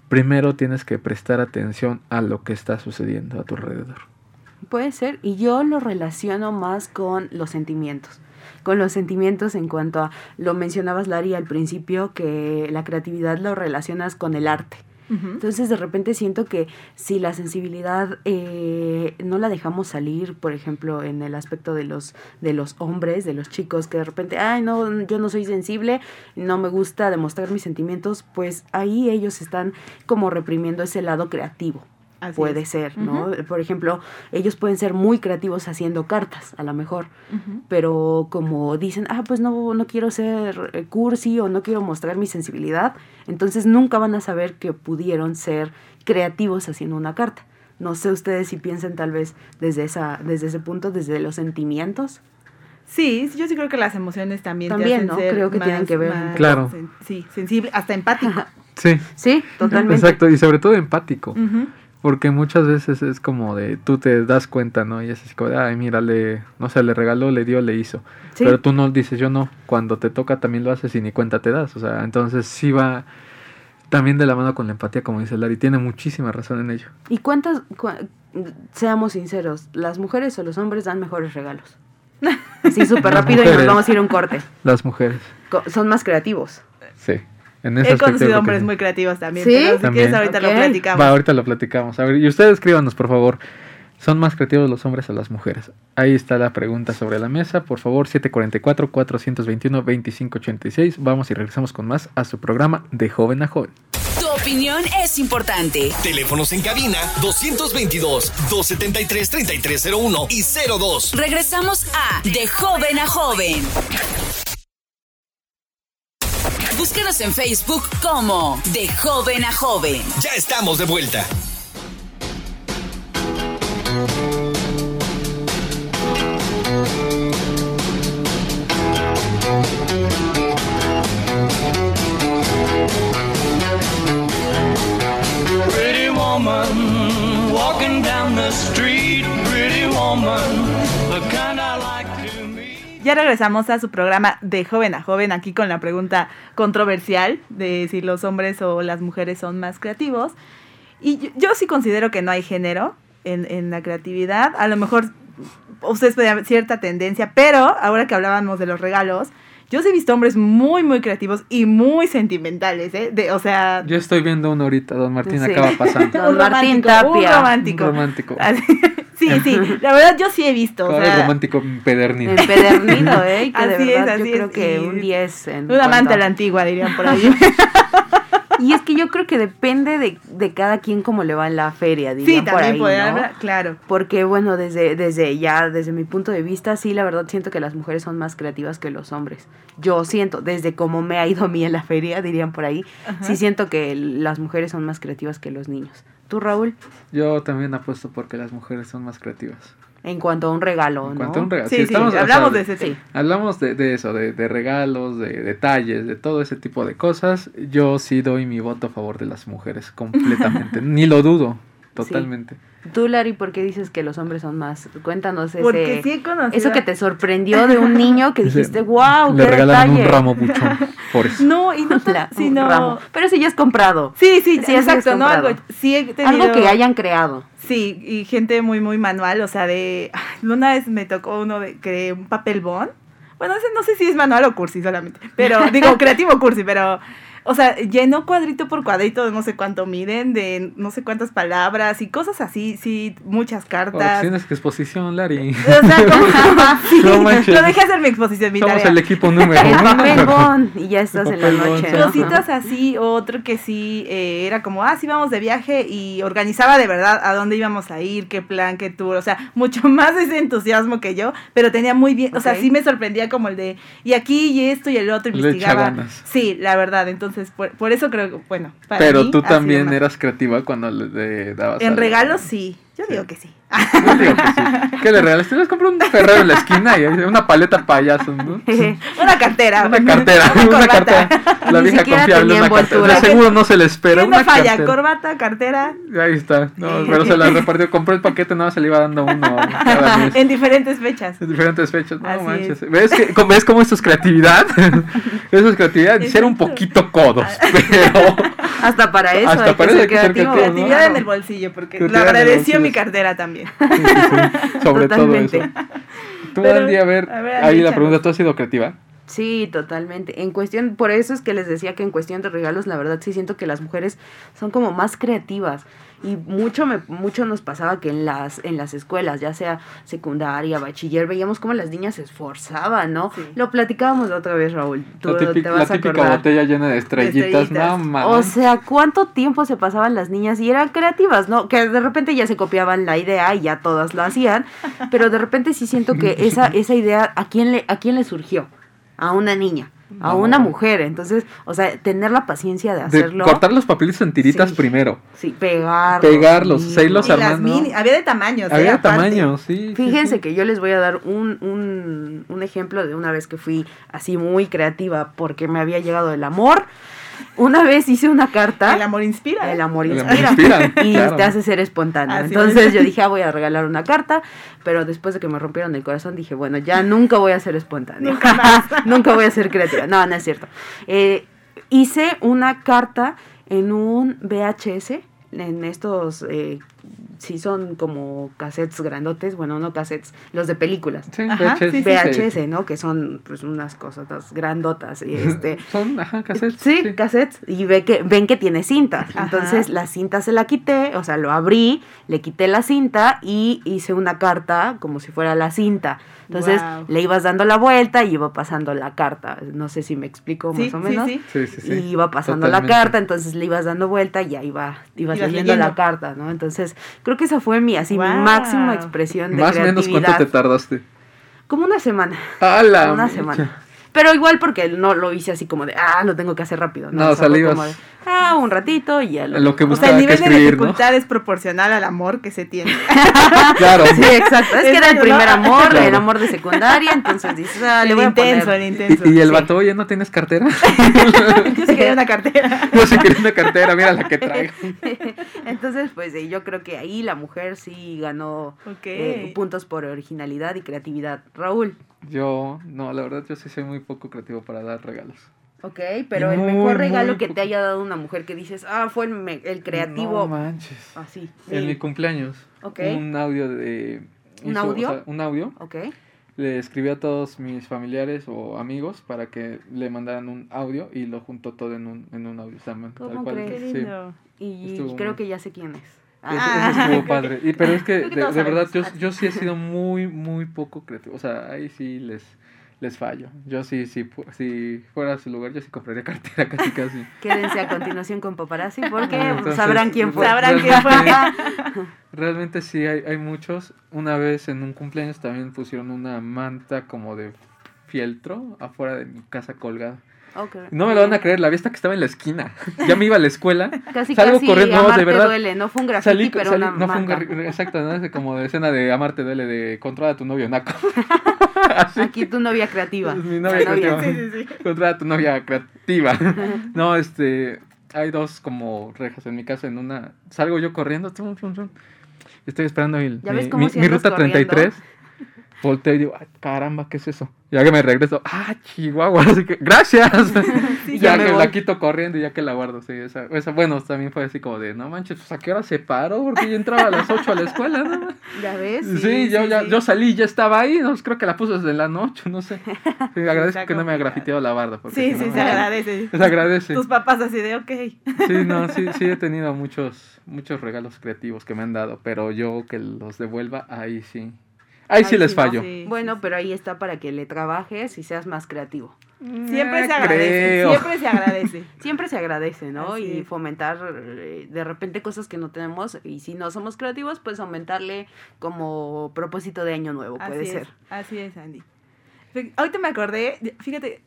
primero tienes que prestar atención a lo que está sucediendo a tu alrededor. Puede ser, y yo lo relaciono más con los sentimientos con los sentimientos en cuanto a, lo mencionabas Lari al principio, que la creatividad lo relacionas con el arte. Entonces de repente siento que si la sensibilidad eh, no la dejamos salir, por ejemplo, en el aspecto de los, de los hombres, de los chicos, que de repente, ay, no, yo no soy sensible, no me gusta demostrar mis sentimientos, pues ahí ellos están como reprimiendo ese lado creativo puede ser, ¿no? Por ejemplo, ellos pueden ser muy creativos haciendo cartas, a lo mejor, pero como dicen, ah, pues no, no quiero ser eh, cursi o no quiero mostrar mi sensibilidad, entonces nunca van a saber que pudieron ser creativos haciendo una carta. No sé ustedes si piensan tal vez desde, esa, desde ese punto, desde los sentimientos. Sí, yo sí creo que las emociones también. También, ¿no? creo que tienen que ver. claro. sí, sensible, hasta empático. Sí. Sí, totalmente. Exacto, y sobre todo empático. Porque muchas veces es como de, tú te das cuenta, ¿no? Y es así como de, ay, mira, le, no sé, le regaló, le dio, le hizo. Pero tú no dices, yo no. Cuando te toca también lo haces y ni cuenta te das. O sea, entonces sí va también de la mano con la empatía, como dice Larry. Tiene muchísima razón en ello. ¿Y cuántas, seamos sinceros, las mujeres o los hombres dan mejores regalos? (laughs) Así súper rápido y nos vamos a ir a un corte. Las mujeres. Son más creativos. Sí. He conocido hombres muy creativos también. ¿Sí? Pero si quieres, ahorita lo platicamos. Va, ahorita lo platicamos. A ver, y ustedes escríbanos, por favor. ¿Son más creativos los hombres o las mujeres? Ahí está la pregunta sobre la mesa. Por favor, 744-421-2586. Vamos y regresamos con más a su programa De Joven a Joven. Tu opinión es importante. Teléfonos en cabina 222-273-3301 y 02. Regresamos a De Joven a Joven. Búsquenos en Facebook como De Joven a Joven. Ya estamos de vuelta. Pretty woman walking down the street, pretty woman, the kind I like. Ya regresamos a su programa de joven a joven, aquí con la pregunta controversial de si los hombres o las mujeres son más creativos. Y yo, sí considero que no hay género en, la creatividad. A lo mejor ustedes pueden haber cierta tendencia, pero ahora que hablábamos de los regalos, Yo sí he visto hombres muy, muy creativos y muy sentimentales, ¿eh? De, o sea, Yo estoy viendo uno ahorita, don Martín Sí. acaba pasando. (laughs) Don un Martín romántico, Tapia. Un romántico. Un romántico. Así- sí, sí, (laughs) la verdad yo sí he visto. O Claro, sea, romántico empedernido. Empedernido, ¿eh? (laughs) Que de Así es, verdad así yo creo es, que un 10 en un amante a la antigua, dirían por ahí. (laughs) Y es que yo creo que depende de, de cada quien cómo le va en la feria, sí, dirían por también ahí, puede ¿no? claro. Porque bueno, desde, desde ya, desde mi punto de vista, sí, la verdad siento que las mujeres son más creativas que los hombres. Yo siento, desde cómo me ha ido a mí en la feria, dirían por ahí, sí siento que las mujeres son más creativas que los niños. ¿Tú, Raúl? Yo también apuesto porque las mujeres son más creativas. En cuanto a un regalo, En ¿no? cuanto a un regalo. Sí, si sí, estamos- o hablamos sea, de ese Sí. Hablamos de, de eso, de, de regalos, de detalles, de todo ese tipo de cosas. Yo sí doy mi voto a favor de las mujeres, completamente. (laughs) Ni lo dudo, totalmente. Tú, Lari, ¿por qué dices que los hombres son más? Cuéntanos ese... Porque sí he conocido. Eso que te sorprendió de un niño que dijiste, wow, Le qué regalaron detalle. un ramo buchón por eso. (laughs) No, y no, (laughs) La- un sino... ramo. Pero si ya es comprado. Sí, sí, Sí, exacto, ¿no? Algo, sí he tenido... Algo que hayan creado. Sí, y gente muy, muy manual, o sea, de... Una vez me tocó uno de que un papel bond. Bueno, ese no sé si es manual o cursi solamente, pero digo (laughs) creativo cursi, pero... O sea, llenó cuadrito por cuadrito de no sé cuánto miden, de no sé cuántas palabras y cosas así, sí, muchas cartas. tienes que exposición, Lari. O sea, como... (laughs) sí, No lo dejé hacer mi exposición, mi Somos tarea. el equipo número uno. (laughs) y ya estás en la noche. Cositas así, otro que sí eh, era como, ah, sí vamos de viaje y organizaba de verdad a dónde íbamos a ir, qué plan, qué tour, o sea, mucho (laughs) más ese entusiasmo que yo, pero tenía muy bien, o sea, sí me sorprendía como el de, y aquí y esto y el otro, Le echa investigaba. ganas. Sí, la verdad, entonces por, por eso creo que, bueno, para Pero mí tú también eras creativa cuando le dabas. En regalos sí, yo Sí. digo que sí. Yo digo que sí. (laughs) ¿Qué le regalaste? Les compré un ferrero en la esquina y una paleta payaso, ¿no? (laughs) Una cartera. Una cartera, (laughs) una una cartera. La Ni vieja confiable, una cartera. De seguro no se le espera. ¿Qué no Una falla? cartera. Corbata, cartera, Ahí está. No, pero se la repartió. Compró el paquete, nada más se le iba dando uno cada mes. en diferentes fechas. En diferentes fechas. No Así manches. es. ¿Ves, que, ¿Ves cómo esto es creatividad? eso es creatividad. Ser un poquito codos. Pero. Hasta para eso Hasta hay para que eso ser. Creatividad en el bolsillo, porque el agradeció. Mi cartera también. (laughs) Sí, sí. Sobre Totalmente. todo eso. Tú, Pero, Andy, a ver, a ver, ahí la pregunta, ¿tú has sido creativa? Sí, totalmente. En cuestión, por eso es que les decía que en cuestión de regalos, la verdad sí siento que las mujeres son como más creativas. Y mucho me, mucho nos pasaba que en las, en las escuelas, ya sea secundaria, bachiller, veíamos cómo las niñas se esforzaban, ¿no? Sí. Lo platicábamos la otra vez, Raúl. Tú La, típica- te vas a típica botella llena de estrellitas. estrellitas. No. O sea, ¿cuánto tiempo se pasaban las niñas y eran creativas, no? Que de repente ya se copiaban la idea y ya todas lo hacían, pero de repente sí siento que (laughs) esa, esa idea, ¿a quién, le, ¿a quién le surgió? A una niña, a No. una mujer. Entonces, o sea, tener la paciencia de de hacerlo. cortar los papelitos en tiritas Sí. primero. Sí, pegarlos. Pegarlos, seguirlos armando. mini, había de tamaños. ¿eh? Había aparte. tamaño, sí. sí, Fíjense sí. que yo les voy a dar un, un, un ejemplo de una vez que fui así muy creativa porque me había llegado el amor. Una vez hice una carta. El amor inspira. El amor El inspira. amor inspira, (laughs) y claro. te hace ser espontáneo. Así Entonces es. yo dije, ah, voy a regalar una carta, pero después de que me rompieron el corazón dije, bueno, ya nunca voy a ser. Nunca más. (laughs) nunca voy a ser creativa. No, no es cierto. Eh, hice una carta en un VHS, en estos, eh, sí son como cassettes grandotes, bueno, no cassettes, los de películas. Sí, Ajá, VHS, sí, sí. VHS, ¿no? Que son pues unas cosas grandotas y este Son, ajá, cassettes. Sí, cassettes. Y ve que, ven que tiene cinta. Ajá. Entonces la cinta se la quité, o sea, lo abrí, le quité la cinta y hice una carta como si fuera la cinta. Entonces le ibas dando la vuelta y iba pasando la carta. No sé si me explico Sí, más o sí, menos. sí. Sí, sí, sí. Y iba pasando Totalmente. la carta, entonces le ibas dando vuelta y ya iba, ibas Ibas leyendo, la carta, ¿no? Entonces, creo que esa fue mi así Guau. máxima expresión de Más o menos, ¿cuánto te tardaste? Como una semana. ¡A la Una mecha! semana. Pero igual porque no lo hice así como de, ah, lo tengo que hacer rápido. No, O sea, fue salivas. como de, ah, un ratito y ya lo... Lo que O sea, el que nivel de dificultad es proporcional al amor que se tiene. (laughs) Claro. Sí, exacto. Es que era el primer amor, el Claro. amor de secundaria, entonces dices, ah, le el voy a intenso, poner... el intenso. Y, y el Sí. vato, oye, ¿no tienes cartera? (laughs) Yo sí quería una cartera. (laughs) Yo sí quería una cartera, mira la que traigo. Entonces, pues yo creo que ahí la mujer sí ganó eh, puntos por originalidad y creatividad. Raúl, Yo, no, la verdad, yo sí soy muy poco creativo para dar regalos. Ok, pero el Muy, mejor regalo muy que te haya dado una mujer que dices, ah, fue el, me- el No creativo, manches. así. En sí. mi cumpleaños. Ok. Un audio de. ¿Un hizo- audio? o sea, un audio Ok, le escribí a todos mis familiares o amigos para que le mandaran un audio y lo juntó todo en un, en un audio. también, tal ¿Cómo cual. crees? Qué Sí. lindo. Y Estuvo creo muy- que ya sé quién es. Eso, Ah, eso estuvo (laughs) padre. Y, pero es que, de, de verdad, yo, yo sí he sido muy, muy poco creativo. O sea, ahí sí les, les fallo. Yo sí, sí, si fuera a su lugar, yo sí compraría cartera (laughs) casi, casi. Quédense a continuación con Paparazzi porque Entonces, sabrán quién fue. Sabrán quién fue. (laughs) Realmente sí, hay, hay muchos. Una vez en un cumpleaños también pusieron una manta como de fieltro afuera de mi casa colgada. No me lo van a creer, la vi hasta que estaba en la esquina. (laughs) Ya me iba a la escuela. Casi, Salgo casi corriendo, no, de verdad. duele. No fue un graffiti, Salí, pero salí- una no fue un exacto, ¿no? Es como de escena de Amarte duele de controla a tu novio naco. (laughs) Así. Aquí tu novia creativa. Es mi novia creativa. Sí, sí, sí. Controla a tu novia creativa. (laughs) No, este, hay dos como rejas en mi casa. En una salgo yo corriendo, Estoy esperando el, ¿Ya mi, ves cómo mi- mi ruta corriendo? 33. Volteo y digo, "Ay, caramba, ¿qué es eso? Ya que me regreso, ah, chihuahua, (laughs) así que, gracias. (laughs) Sí, (laughs) ya que voy. la quito corriendo y ya que la guardo, sí, esa, esa, bueno, también fue así como de, no manches, pues a qué hora se paró, porque yo entraba a las 8 a la escuela, ¿no? ¿Ya ves? Sí, yo, sí, ya, yo salí, ya estaba ahí, no, creo que la puso desde la noche, no sé. Sí, agradezco que no me ha complicado. grafiteado la barda. Porque Sí, si sí, no se me- agradece. Se agradece. Tus papás así de, ok. Sí, no, sí, sí he tenido muchos, muchos regalos creativos que me han dado, pero yo que los devuelva, ahí sí. Ahí, sí Ahí les sí no, fallo. sí. Bueno, pero ahí está para que le trabajes y seas más creativo. Siempre Ah, se agradece, creo. siempre se agradece. (laughs) Siempre se agradece, ¿no? Así y es. fomentar eh, de repente cosas que no tenemos y si no somos creativos, pues aumentarle como propósito de año nuevo, puede así ser. Es, así es, Andy. Ahorita me acordé, fíjate,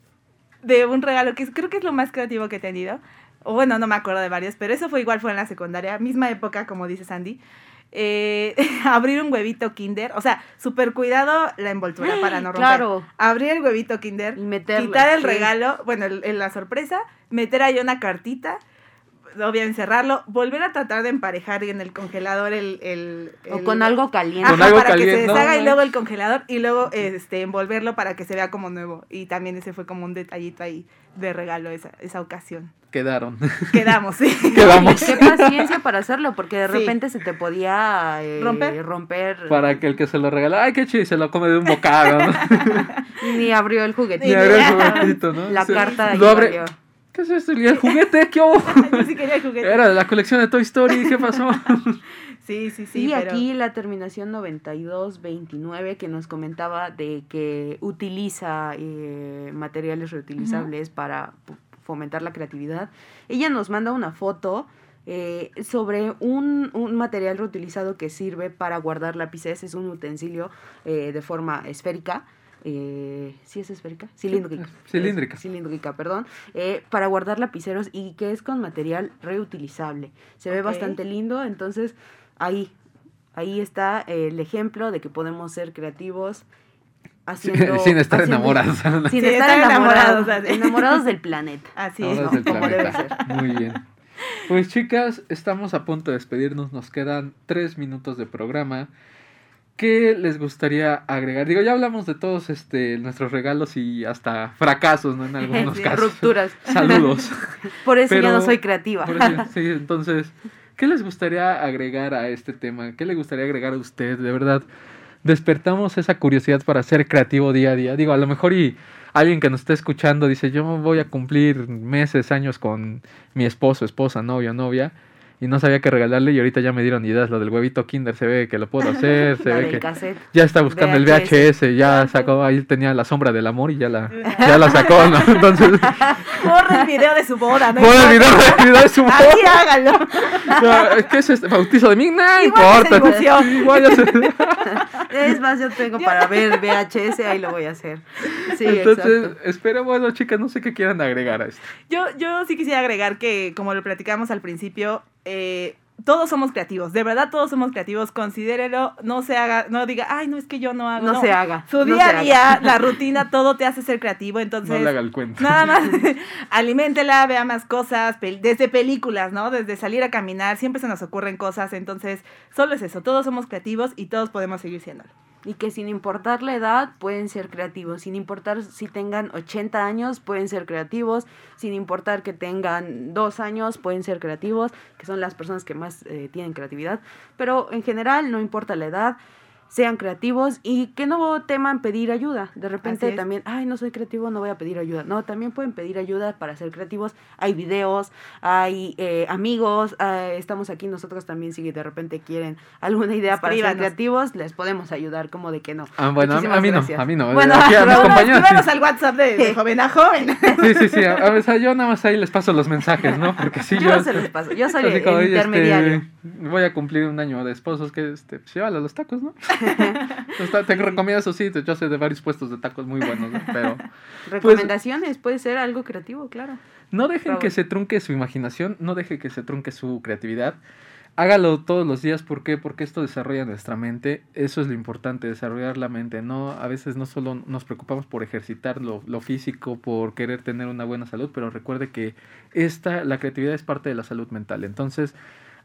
de un regalo que creo que es lo más creativo que he tenido. O bueno, no me acuerdo de varios, pero eso fue igual, fue en la secundaria, misma época, como dice Sandy. Eh, (laughs) abrir un huevito Kinder, o sea, súper cuidado la envoltura para no romper. Claro. Abrir el huevito Kinder, Y meterle, quitar el sí. regalo, bueno, el- el- la sorpresa, meter ahí una cartita, obviamente cerrarlo, volver a tratar de emparejar en el congelador el... el- O con algo caliente. Con Ajá, algo para que se no, deshaga y luego el congelador y luego este envolverlo para que se vea como nuevo. Y también ese fue como un detallito ahí de regalo esa, esa ocasión. Quedaron. Quedamos, sí. (laughs) Quedamos. Qué paciencia para hacerlo, porque de Sí. repente se te podía eh, ¿Romper? romper Para que el que se lo regala, ay, qué chido, se lo come de un bocado, (laughs) ni abrió el juguetito. Ni abre el juguetito, ¿no? La carta lo abre. valió. ¿Qué es esto? ¿Y el juguete? ¿Qué hubo? (laughs) Yo sí quería el juguete. Era de la colección de Toy Story, ¿qué pasó? (laughs) Sí, sí, sí. y pero- aquí la terminación 9229 que nos comentaba de que utiliza eh, materiales reutilizables para fomentar la creatividad. Ella nos manda una foto eh, sobre un, un material reutilizado que sirve para guardar lápices. Es un utensilio eh, de forma esférica. Eh, ¿Sí es esférica? Cilíndrica. Cilíndrica. Cilíndrica, perdón. eh, para guardar lapiceros y que es con material reutilizable. Se ve bastante lindo, entonces ahí, ahí está el ejemplo de que podemos ser creativos haciendo... (laughs) Sin estar haciendo- enamorados. (laughs) Sin estar estar enamorados, enamorados, del planeta. Así es. como debe planeta. Muy bien. Pues chicas, estamos a punto de despedirnos. Nos quedan tres minutos de programa. ¿Qué les gustaría agregar? Digo, ya hablamos de todos este, nuestros regalos y hasta fracasos, ¿no? En algunos (laughs) Sí, casos. Rupturas. (laughs) Saludos. (laughs) Por eso ya Pero- no soy creativa. Por eso, sí, entonces, ¿qué les gustaría agregar a este tema? ¿Qué le gustaría agregar a usted? De verdad, despertamos esa curiosidad para ser creativo día a día. Digo, a lo mejor y alguien que nos esté escuchando dice, yo voy a cumplir meses, años con mi esposo, esposa, novio, novia. Y no sabía qué regalarle y ahorita ya me dieron ideas. Lo del huevito Kinder se ve que lo puedo hacer. Se (laughs) ve que cassette. ya está buscando el VHS. Ya sacó, ahí tenía la sombra del amor y ya la, (laughs) ya la sacó, ¿no? (laughs) Entonces, Borra el video de su boda, ¿no? pon el video, el video de su Así boda. hágalo. No, ¿Qué es este? ¿Bautizo de mí? No importa. se divorció. Sí, igual ya se- Es más, yo tengo para ver VHS, ahí lo voy a hacer. Sí, Entonces, exacto. espero, bueno, chicas, no sé qué quieran agregar a esto. Yo, yo sí quisiera agregar que, como lo platicamos al principio, eh, todos somos creativos, de verdad todos somos creativos, considérelo, no se haga, no diga, ay, no es que yo no hago. No se haga, Su día se a haga. día, la rutina, todo te hace ser creativo, entonces... No le haga el cuento. Nada más, (laughs) (laughs) aliméntela, vea más cosas, pel- desde películas, ¿no? Desde salir a caminar, siempre se nos ocurren cosas, entonces solo es eso, todos somos creativos y todos podemos seguir siéndolo. Y que sin importar la edad pueden ser creativos, sin importar si tengan 80 años pueden ser creativos, sin importar que tengan dos años pueden ser creativos, que son las personas que más eh, tienen creatividad, pero en general no importa la edad, sean creativos y que no teman pedir ayuda. De repente también, ay, no soy creativo, no voy a pedir ayuda. No, también pueden pedir ayuda para ser creativos. Hay videos, hay eh, amigos, eh, estamos aquí nosotros también si de repente quieren alguna idea para ser Escríbanos. creativos, les podemos ayudar, como de que no. Ah, bueno, a, Muchísimas a mí no, a mí no. Bueno, Aquí a mis compañeros Escríbanos sí. al WhatsApp de, de (laughs) joven a joven. Sí, sí, sí. A, a yo nada más ahí les paso los mensajes, ¿no? Porque sí, (laughs) yo yo... se los paso, yo soy el, el "Oye, este, intermediario. voy a cumplir un año de esposos que, este, pues llévalo a los tacos, ¿no? (laughs) Pues, te recomiendo esos sitios. Yo sé de varios puestos de tacos muy buenos, ¿no? Pero Recomendaciones, puede ser algo creativo, claro. no dejen que se trunque su imaginación, no deje que se trunque su creatividad. Hágalo todos los días, ¿por qué? Porque esto desarrolla nuestra mente. Eso es lo importante, desarrollar la mente. No, a veces no solo nos preocupamos por ejercitar lo, lo físico, por querer tener una buena salud, pero recuerde que esta, la creatividad es parte de la salud mental. Entonces,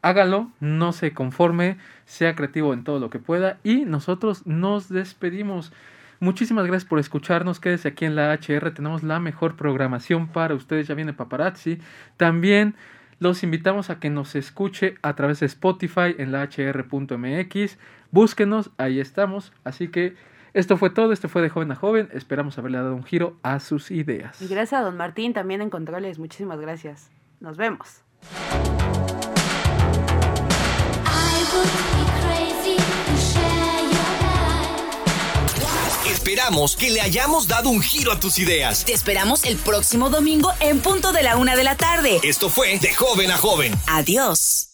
hágalo, no se conforme, sea creativo en todo lo que pueda y nosotros nos despedimos. Muchísimas gracias por escucharnos. Quédese aquí en la HR. Tenemos la mejor programación para ustedes. Ya viene Paparazzi. También los invitamos a que nos escuche a través de Spotify en la hr.mx. Búsquenos, ahí estamos. Así que esto fue todo. Esto fue de joven a joven. Esperamos haberle dado un giro a sus ideas. Y gracias a don Martín también en controles. Muchísimas gracias. Nos vemos. Esperamos que le hayamos dado un giro a tus ideas. Te esperamos el próximo domingo en punto de la una de la tarde. Esto fue De Joven a Joven. Adiós.